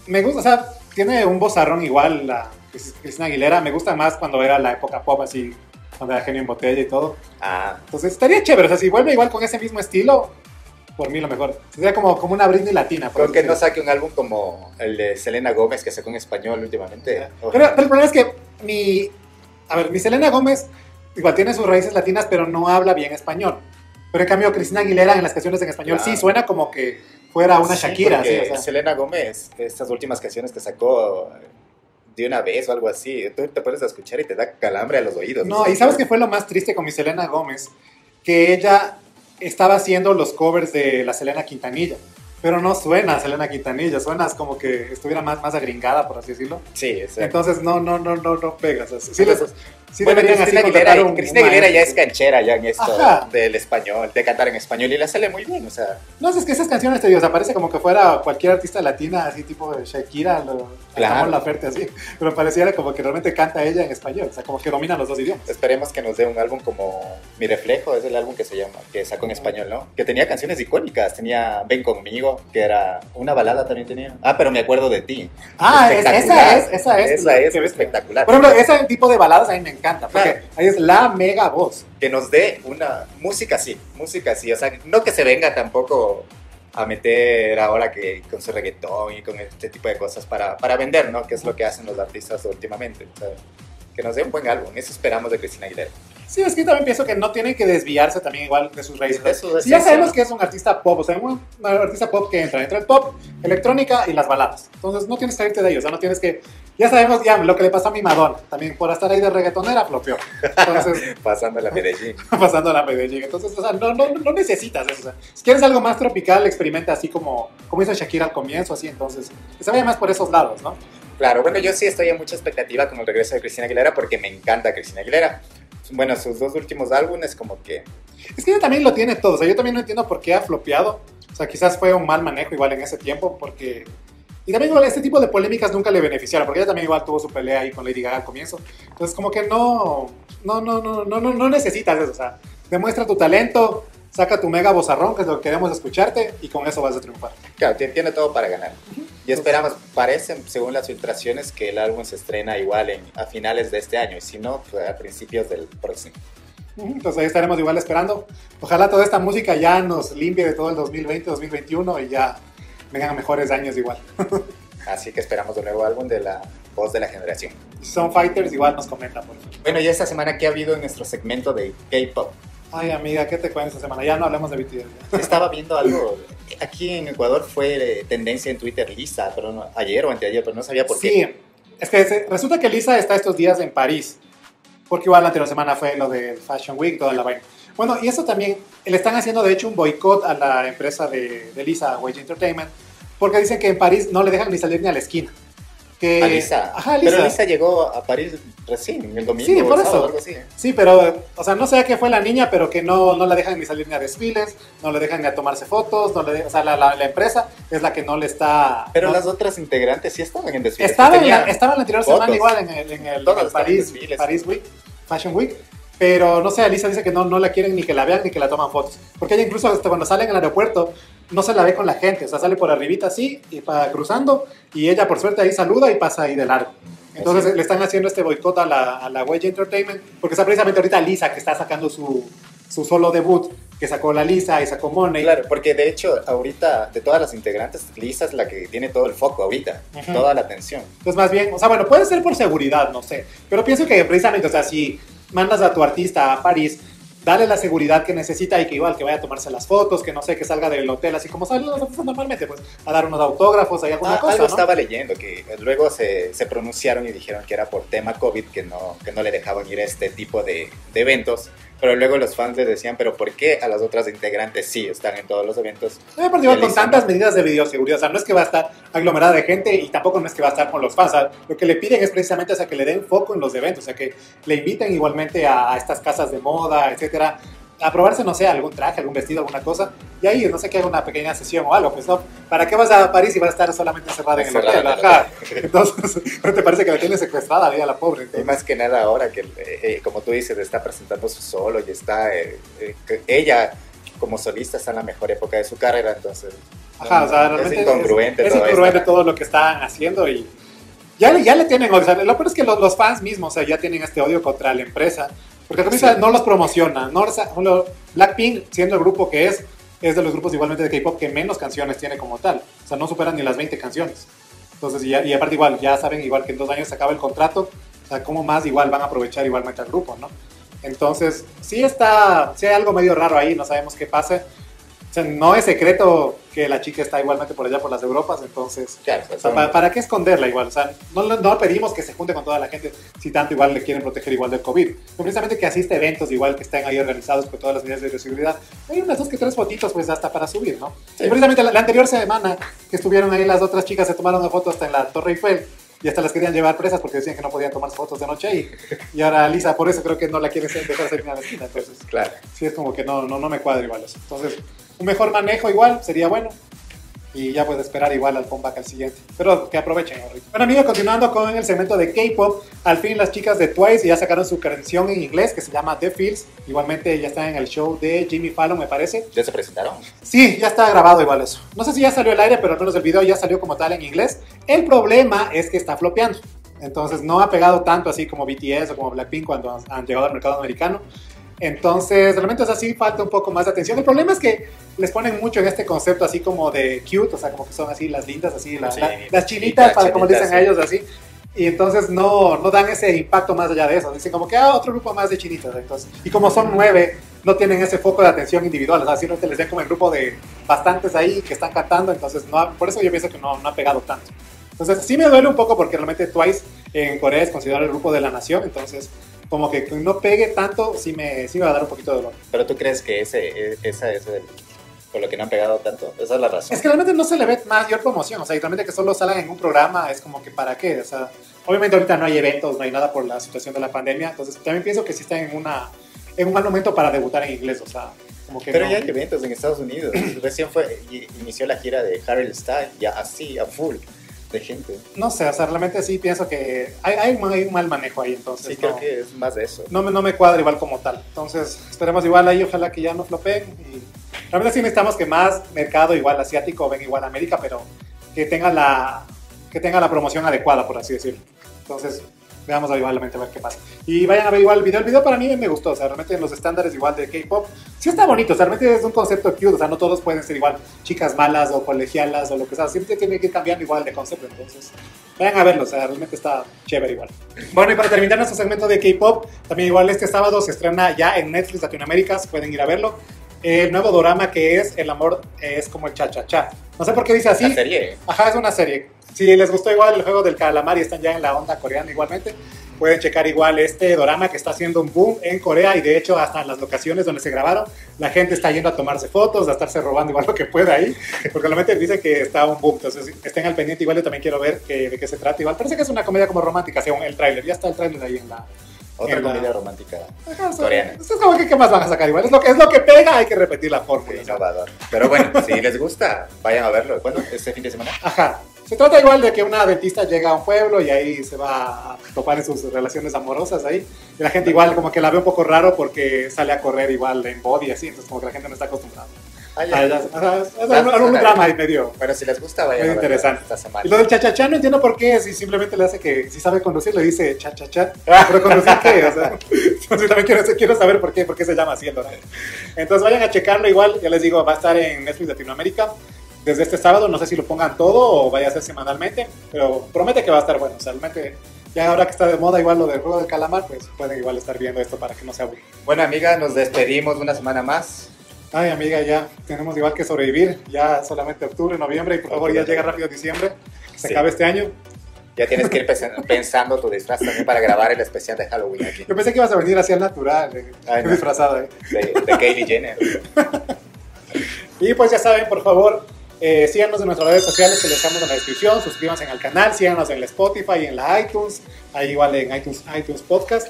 Speaker 2: Me gusta, o sea, tiene un vozarrón igual la Cristina Aguilera. Me gusta más cuando era la época pop, así, cuando era genio en botella y todo.
Speaker 1: Ah,
Speaker 2: Entonces estaría chévere, o sea, si vuelve igual con ese mismo estilo, por mí lo mejor. Sería como, como una Britney latina. por
Speaker 1: creo que
Speaker 2: así
Speaker 1: no saque un álbum como el de Selena Gómez que sacó en español últimamente.
Speaker 2: pero, pero el problema es que mi, a ver, mi Selena Gómez igual tiene sus raíces latinas, pero no habla bien español. Pero en cambio, Cristina Aguilera en las canciones en español sí
Speaker 1: Claro.
Speaker 2: suena como que fuera una
Speaker 1: Sí,
Speaker 2: Shakira. sí, o sea.
Speaker 1: Selena Gómez, estas últimas canciones que sacó de una vez o algo así, tú te puedes escuchar y te da calambre a los oídos.
Speaker 2: No, y ¿sabes qué fue lo más triste con mi Selena Gómez? Que ella estaba haciendo los covers de la Selena Quintanilla. Pero no suena a Selena Quintanilla, suena como que estuviera más, más agringada, por así decirlo.
Speaker 1: Sí, o sea,
Speaker 2: Entonces no, no, no, no, no pega. O sea, sí les- sí
Speaker 1: bueno, Cristina Aguilera,
Speaker 2: un-
Speaker 1: Cristina Aguilera ya es canchera ya en esto
Speaker 2: Ajá.
Speaker 1: del español, de cantar en español y la sale muy bien, o sea,
Speaker 2: No, es que esas canciones, te digo, o sea, parece como que fuera cualquier artista latina, así tipo Shakira, lo,
Speaker 1: Claro.
Speaker 2: la oferta así. Pero pareciera como que realmente canta ella en español, o sea, como que domina los dos idiomas.
Speaker 1: esperemos que nos dé un álbum como Mi Reflejo, es el álbum que se llama, que sacó en español, ¿no? Que tenía canciones icónicas, tenía Ven Conmigo, que era una balada también tenía. Ah, pero me acuerdo de ti.
Speaker 2: Ah, es-
Speaker 1: Espectacular.
Speaker 2: esa es, esa es.
Speaker 1: Esa es
Speaker 2: que ves-
Speaker 1: espectacular.
Speaker 2: Por ejemplo, ese tipo de baladas a mí me encanta, porque
Speaker 1: Claro.
Speaker 2: ahí es la mega voz.
Speaker 1: que nos dé una música así, música así, o sea, no que se venga tampoco a meter ahora que con su reggaetón y con este tipo de cosas para, para vender, ¿no? Que es lo que hacen los artistas últimamente, o sea, que nos dé un buen álbum, eso esperamos de Cristina Aguilera.
Speaker 2: Sí, es que también pienso que no tienen que desviarse también igual de sus raíces.
Speaker 1: De
Speaker 2: Si ya sabemos que es un artista pop, o sea, un, artista pop que entra entre el pop, electrónica y las baladas. Entonces no tienes que salirte de ellos, o sea, no tienes que... Ya sabemos ya lo que le pasó a mi Madonna, también por estar ahí de reggaetonera flopeó. Entonces,
Speaker 1: Pasando a la Medellín.
Speaker 2: pasando a la Medellín. Entonces, o sea, no, no, no necesitas eso. o sea, si quieres algo más tropical, experimenta así como, como hizo Shakira al comienzo, así. Entonces, que se vaya más por esos lados, ¿no?
Speaker 1: Claro, bueno, yo sí estoy en mucha expectativa con el regreso de Cristina Aguilera porque me encanta Cristina Aguilera. Bueno, sus dos últimos álbumes como que...
Speaker 2: Es que ella también lo tiene todo. O sea, yo también no entiendo por qué ha flopeado. O sea, quizás fue un mal manejo igual en ese tiempo, porque... Y también igual este tipo de polémicas nunca le beneficiaron, porque ella también igual tuvo su pelea ahí con Lady Gaga al comienzo. Entonces, como que no, no, no, no, no, no, no necesitas eso. O sea, demuestra tu talento, saca tu mega bozarrón, que es lo que queremos escucharte, y con eso vas a triunfar.
Speaker 1: Claro, tiene, todo para ganar. Y esperamos, parece, según las filtraciones, que el álbum se estrena igual en, a finales de este año, y si no, pues a principios del próximo.
Speaker 2: Entonces ahí estaremos igual esperando. Ojalá toda esta música ya nos limpie de todo el 2020, 2021 y ya vengan mejores años igual.
Speaker 1: Así que esperamos un nuevo álbum de la voz de la generación.
Speaker 2: Si son fighters, igual nos comentan.
Speaker 1: Bueno, y esta semana, ¿qué ha habido en nuestro segmento de K-pop?
Speaker 2: Ay, amiga, ¿qué te cuento esta semana? Ya no hablemos de BTS.
Speaker 1: Estaba viendo algo. Aquí en Ecuador fue eh, tendencia en Twitter Lisa, pero no- ayer o anteayer, pero no sabía por qué.
Speaker 2: Sí, es que se- resulta que Lisa está estos días en París, porque igual la anterior semana fue lo del Fashion Week, toda la vaina. Bueno, y eso también, le están haciendo de hecho un boicot a la empresa de, de Lisa, Wage Entertainment, porque dicen que en París no le dejan ni salir ni a la esquina. Que,
Speaker 1: Alisa.
Speaker 2: Ajá, Alisa.
Speaker 1: Pero Alisa llegó a París recién, el domingo.
Speaker 2: Sí, por
Speaker 1: sábado,
Speaker 2: eso.
Speaker 1: algo así.
Speaker 2: Sí, pero, o sea, no sé a qué fue la niña, pero que no, no la dejan ni salir ni a desfiles, no le dejan ni a tomarse fotos, no le de- o sea, la, la- la empresa es la que no le está...
Speaker 1: Pero
Speaker 2: no-
Speaker 1: las otras integrantes sí estaban en desfiles.
Speaker 2: Estaba, en la,
Speaker 1: Tenían-
Speaker 2: estaba en la anterior
Speaker 1: fotos.
Speaker 2: semana igual en el, en el, en el
Speaker 1: estaban en
Speaker 2: París. París Week, Fashion Week, pero no sé, Alisa dice que no, no la quieren ni que la vean ni que la toman fotos, porque ella incluso hasta cuando sale en el aeropuerto no se la ve con la gente, o sea, sale por arribita así y va cruzando y ella por suerte ahí saluda y pasa ahí de largo. Entonces le están haciendo este boicot a la, a la Wedge Entertainment, porque está precisamente ahorita Lisa que está sacando su, su solo debut, que sacó la Lisa y sacó Money.
Speaker 1: Claro, porque de hecho, ahorita, de todas las integrantes, Lisa es la que tiene todo el foco ahorita, toda la atención.
Speaker 2: Entonces, más bien, o sea, bueno, puede ser por seguridad, no sé. Pero pienso que precisamente, o sea, si mandas a tu artista a París, dale la seguridad que necesita y que igual que vaya a tomarse las fotos, que no sé, que salga del hotel, así como salen normalmente, pues a dar unos autógrafos, hay alguna
Speaker 1: Ah,
Speaker 2: cosa.
Speaker 1: algo
Speaker 2: ¿no?
Speaker 1: estaba leyendo, que luego se, se pronunciaron y dijeron que era por tema COVID, que no, que no le dejaban ir a este tipo de, de eventos. Pero luego los fans le decían, pero ¿por qué a las otras integrantes sí están en todos los eventos?
Speaker 2: Eh, pero digo, con tantas
Speaker 1: ¿no?
Speaker 2: medidas de bioseguridad, o sea, no es que va a estar aglomerada de gente y tampoco no es que va a estar con los fans. o sea, lo que le piden es precisamente o sea, que le den foco en los eventos, o sea, que le inviten igualmente a, a estas casas de moda, etcétera, a probarse, no sé, algún traje, algún vestido, alguna cosa, y ahí, no sé, que haga una pequeña sesión o algo, pues no, ¿para qué vas a París y vas a estar solamente encerrada en el hotel? Ajá. Entonces, ¿no te parece que la tiene secuestrada ahí a la pobre?
Speaker 1: Y
Speaker 2: Entonces,
Speaker 1: más que nada ahora que, eh, eh, como tú dices, está presentando su solo y está, eh, eh, ella como solista está en la mejor época de su carrera, entonces
Speaker 2: Ajá,
Speaker 1: no,
Speaker 2: o sea,
Speaker 1: es
Speaker 2: realmente
Speaker 1: incongruente.
Speaker 2: es,
Speaker 1: todo
Speaker 2: incongruente
Speaker 1: esto.
Speaker 2: todo lo que están haciendo y ya, ya le tienen, o sea, lo peor es que los, los fans mismos, o sea, ya tienen este odio contra la empresa, porque como
Speaker 1: Sí.
Speaker 2: no los promociona, no, Blackpink, siendo el grupo que es, es de los grupos igualmente de K-pop que menos canciones tiene como tal, o sea, no superan ni las 20 canciones. Entonces, y, y aparte igual, ya saben igual que en dos años se acaba el contrato, o sea, cómo más igual van a aprovechar igualmente al grupo, ¿no? Entonces, sí está, sí hay algo medio raro ahí, no sabemos qué pasa. O sea, no es secreto que la chica está igualmente por allá por las Europas, entonces,
Speaker 1: Claro,
Speaker 2: o sea, ¿para, para qué esconderla igual? O sea, no, no- pedimos que se junte con toda la gente si tanto igual le quieren proteger igual del COVID. Pero precisamente que asiste a eventos igual que estén ahí organizados con todas las medidas de seguridad. Hay unas dos que tres fotitos pues hasta para subir, ¿no?
Speaker 1: Sí.
Speaker 2: Y precisamente la, la anterior semana que estuvieron ahí las otras chicas se tomaron una foto hasta en la Torre Eiffel y hasta las querían llevar presas porque decían que no podían tomarse fotos de noche ahí. Y ahora Lisa por eso creo que no la quiere dejar salir a la esquina. Entonces,
Speaker 1: claro.
Speaker 2: sí es como que no, no, no me cuadra igual eso. Entonces, un mejor manejo igual sería bueno. Y ya puedes esperar igual al comeback al siguiente. Pero que aprovechen. Bueno, amigos, continuando con el segmento de K-pop, al fin las chicas de Twice ya sacaron su canción en inglés que se llama The Feels. Igualmente ya están en el show de Jimmy Fallon, me parece.
Speaker 1: ¿Ya se presentaron?
Speaker 2: Sí, ya está grabado igual eso. No sé si ya salió al aire, pero al menos el video ya salió como tal en inglés. El problema es que está flopeando. Entonces no ha pegado tanto así como BTS o como Blackpink cuando han- han llegado al mercado americano. Entonces, realmente es así, falta un poco más de atención. El problema es que les ponen mucho en este concepto así como de cute, o sea, como que son así las lindas, así, la-
Speaker 1: Sí,
Speaker 2: la-
Speaker 1: las
Speaker 2: chinitas, para como dicen
Speaker 1: sí.
Speaker 2: ellos, así. Y entonces no, no dan ese impacto más allá de eso. Dicen como que, ah, otro grupo más de chinitas. Entonces, y como son nueve, no tienen ese foco de atención individual. O sea, simplemente les ven como el grupo de bastantes ahí que están cantando. Entonces, no, por eso yo pienso que no, no ha pegado tanto. Entonces, sí me duele un poco porque realmente Twice en Corea es considerado el grupo de la nación. Entonces, como que no pegue tanto, sí me, sí me va a dar un poquito de dolor.
Speaker 1: ¿Pero tú crees que ese, e- esa es el, por lo que no han pegado tanto? Esa es la razón.
Speaker 2: Es que realmente no se le ve mayor promoción, o sea, y realmente que solo salgan en un programa es como que para qué, o sea, obviamente ahorita no hay eventos, no hay nada por la situación de la pandemia, entonces también pienso que sí están en una en un mal momento para debutar en inglés, o sea, como que
Speaker 1: Pero
Speaker 2: no.
Speaker 1: ya hay eventos en Estados Unidos. Recién fue, inició la gira de Harry Styles, ya así, a full de gente.
Speaker 2: no sé, o sea, realmente sí pienso que hay, hay, un- hay un mal manejo ahí, entonces
Speaker 1: Sí,
Speaker 2: no,
Speaker 1: creo que es más de eso.
Speaker 2: no, me, no me cuadra igual como tal, entonces esperemos igual ahí, ojalá que ya no flopeen y realmente sí necesitamos que más mercado igual asiático venga igual a América, pero que tenga la que tenga la promoción adecuada, por así decirlo. Entonces, veamos igualmente a ver qué pasa. Y vayan a ver igual el video. El video para mí me gustó, o sea, realmente en los estándares igual de K-pop, sí está bonito, o sea, realmente es un concepto cute, o sea, no todos pueden ser igual chicas malas o colegialas o lo que sea, siempre tiene que ir cambiando igual de concepto, entonces, vayan a verlo, o sea, realmente está chévere igual. Bueno, y para terminar nuestro segmento de K-pop, también igual este sábado se estrena ya en Netflix Latinoamérica, pueden ir a verlo. El nuevo drama que es El amor es como el cha-cha-cha. No sé por qué dice así.
Speaker 1: La serie.
Speaker 2: Ajá, es una serie. Si les gustó igual el juego del calamar y están ya en la onda coreana igualmente, Pueden checar igual este drama que está haciendo un boom en Corea y de hecho hasta en las locaciones donde se grabaron, la gente está yendo a tomarse fotos, a estarse robando igual lo que pueda ahí, porque realmente dice que está un boom. Entonces estén al pendiente, igual yo también quiero ver de qué se trata. Igual parece que es una comedia como romántica, según el tráiler. Ya está el tráiler ahí en la...
Speaker 1: Otra
Speaker 2: en la-
Speaker 1: comedia romántica
Speaker 2: Ajá,
Speaker 1: coreana.
Speaker 2: Es como que qué más van a sacar igual. Es lo que, es lo que pega, hay que repetir la fórmula. ¿sabes?
Speaker 1: Innovador. Pero bueno, si les gusta, vayan a verlo. ¿Cuándo? ¿Este fin de semana?
Speaker 2: Ajá. Se trata igual de que una dentista llega a un pueblo y ahí se va a topar en sus relaciones amorosas ahí. Y la gente igual como que la ve un poco raro porque sale a correr igual en body así, entonces como que la gente no está acostumbrada.
Speaker 1: Ah, ya.
Speaker 2: Ya, ajá, Es
Speaker 1: Ah,
Speaker 2: algún drama ahí medio.
Speaker 1: Pero si les gusta, vayan
Speaker 2: Muy interesante.
Speaker 1: esta semana.
Speaker 2: Y lo del chachachá no entiendo por qué, si simplemente le hace que, si sabe conducir, le dice chachachá. Pero conducir qué, o sea, entonces también quiero, quiero saber por qué, por qué se llama así el. Entonces vayan a checarlo igual, ya les digo, va a estar en Netflix Latinoamérica desde este sábado, no sé si lo pongan todo o vaya a ser semanalmente, pero promete que va a estar bueno, o sea, realmente ya ahora que está de moda igual lo del juego del calamar, pues pueden igual estar viendo esto para que no se aburran.
Speaker 1: Bueno, amiga, nos despedimos una semana más.
Speaker 2: Ay, amiga, ya tenemos igual que sobrevivir, ya solamente octubre, noviembre, y por favor ya llega rápido diciembre, se
Speaker 1: Sí.
Speaker 2: acaba este año.
Speaker 1: Ya tienes que ir pens- pensando tu disfraz también para grabar el especial de Halloween aquí.
Speaker 2: Yo pensé que ibas a venir así al natural, eh,
Speaker 1: Ay, no.
Speaker 2: disfrazada. eh.
Speaker 1: De, de Kylie Jenner.
Speaker 2: Y pues ya saben, por favor, eh, síganos en nuestras redes sociales que les dejamos en la descripción, suscríbanse al canal, síganos en la Spotify y en la iTunes, ahí igual en iTunes, iTunes Podcast.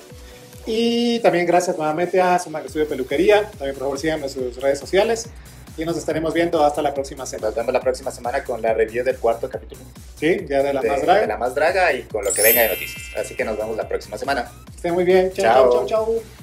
Speaker 2: Y también gracias nuevamente a Sumac Estudio Peluquería, también por favor síganme en sus redes sociales y nos estaremos viendo hasta la próxima semana.
Speaker 1: Nos vemos la próxima semana con la review del cuarto capítulo
Speaker 2: Sí, ya de la
Speaker 1: de,
Speaker 2: más draga.
Speaker 1: de la más draga y con lo que venga de noticias. Así que nos vemos la próxima semana.
Speaker 2: Estén muy bien,
Speaker 1: Chao.
Speaker 2: chao. chao.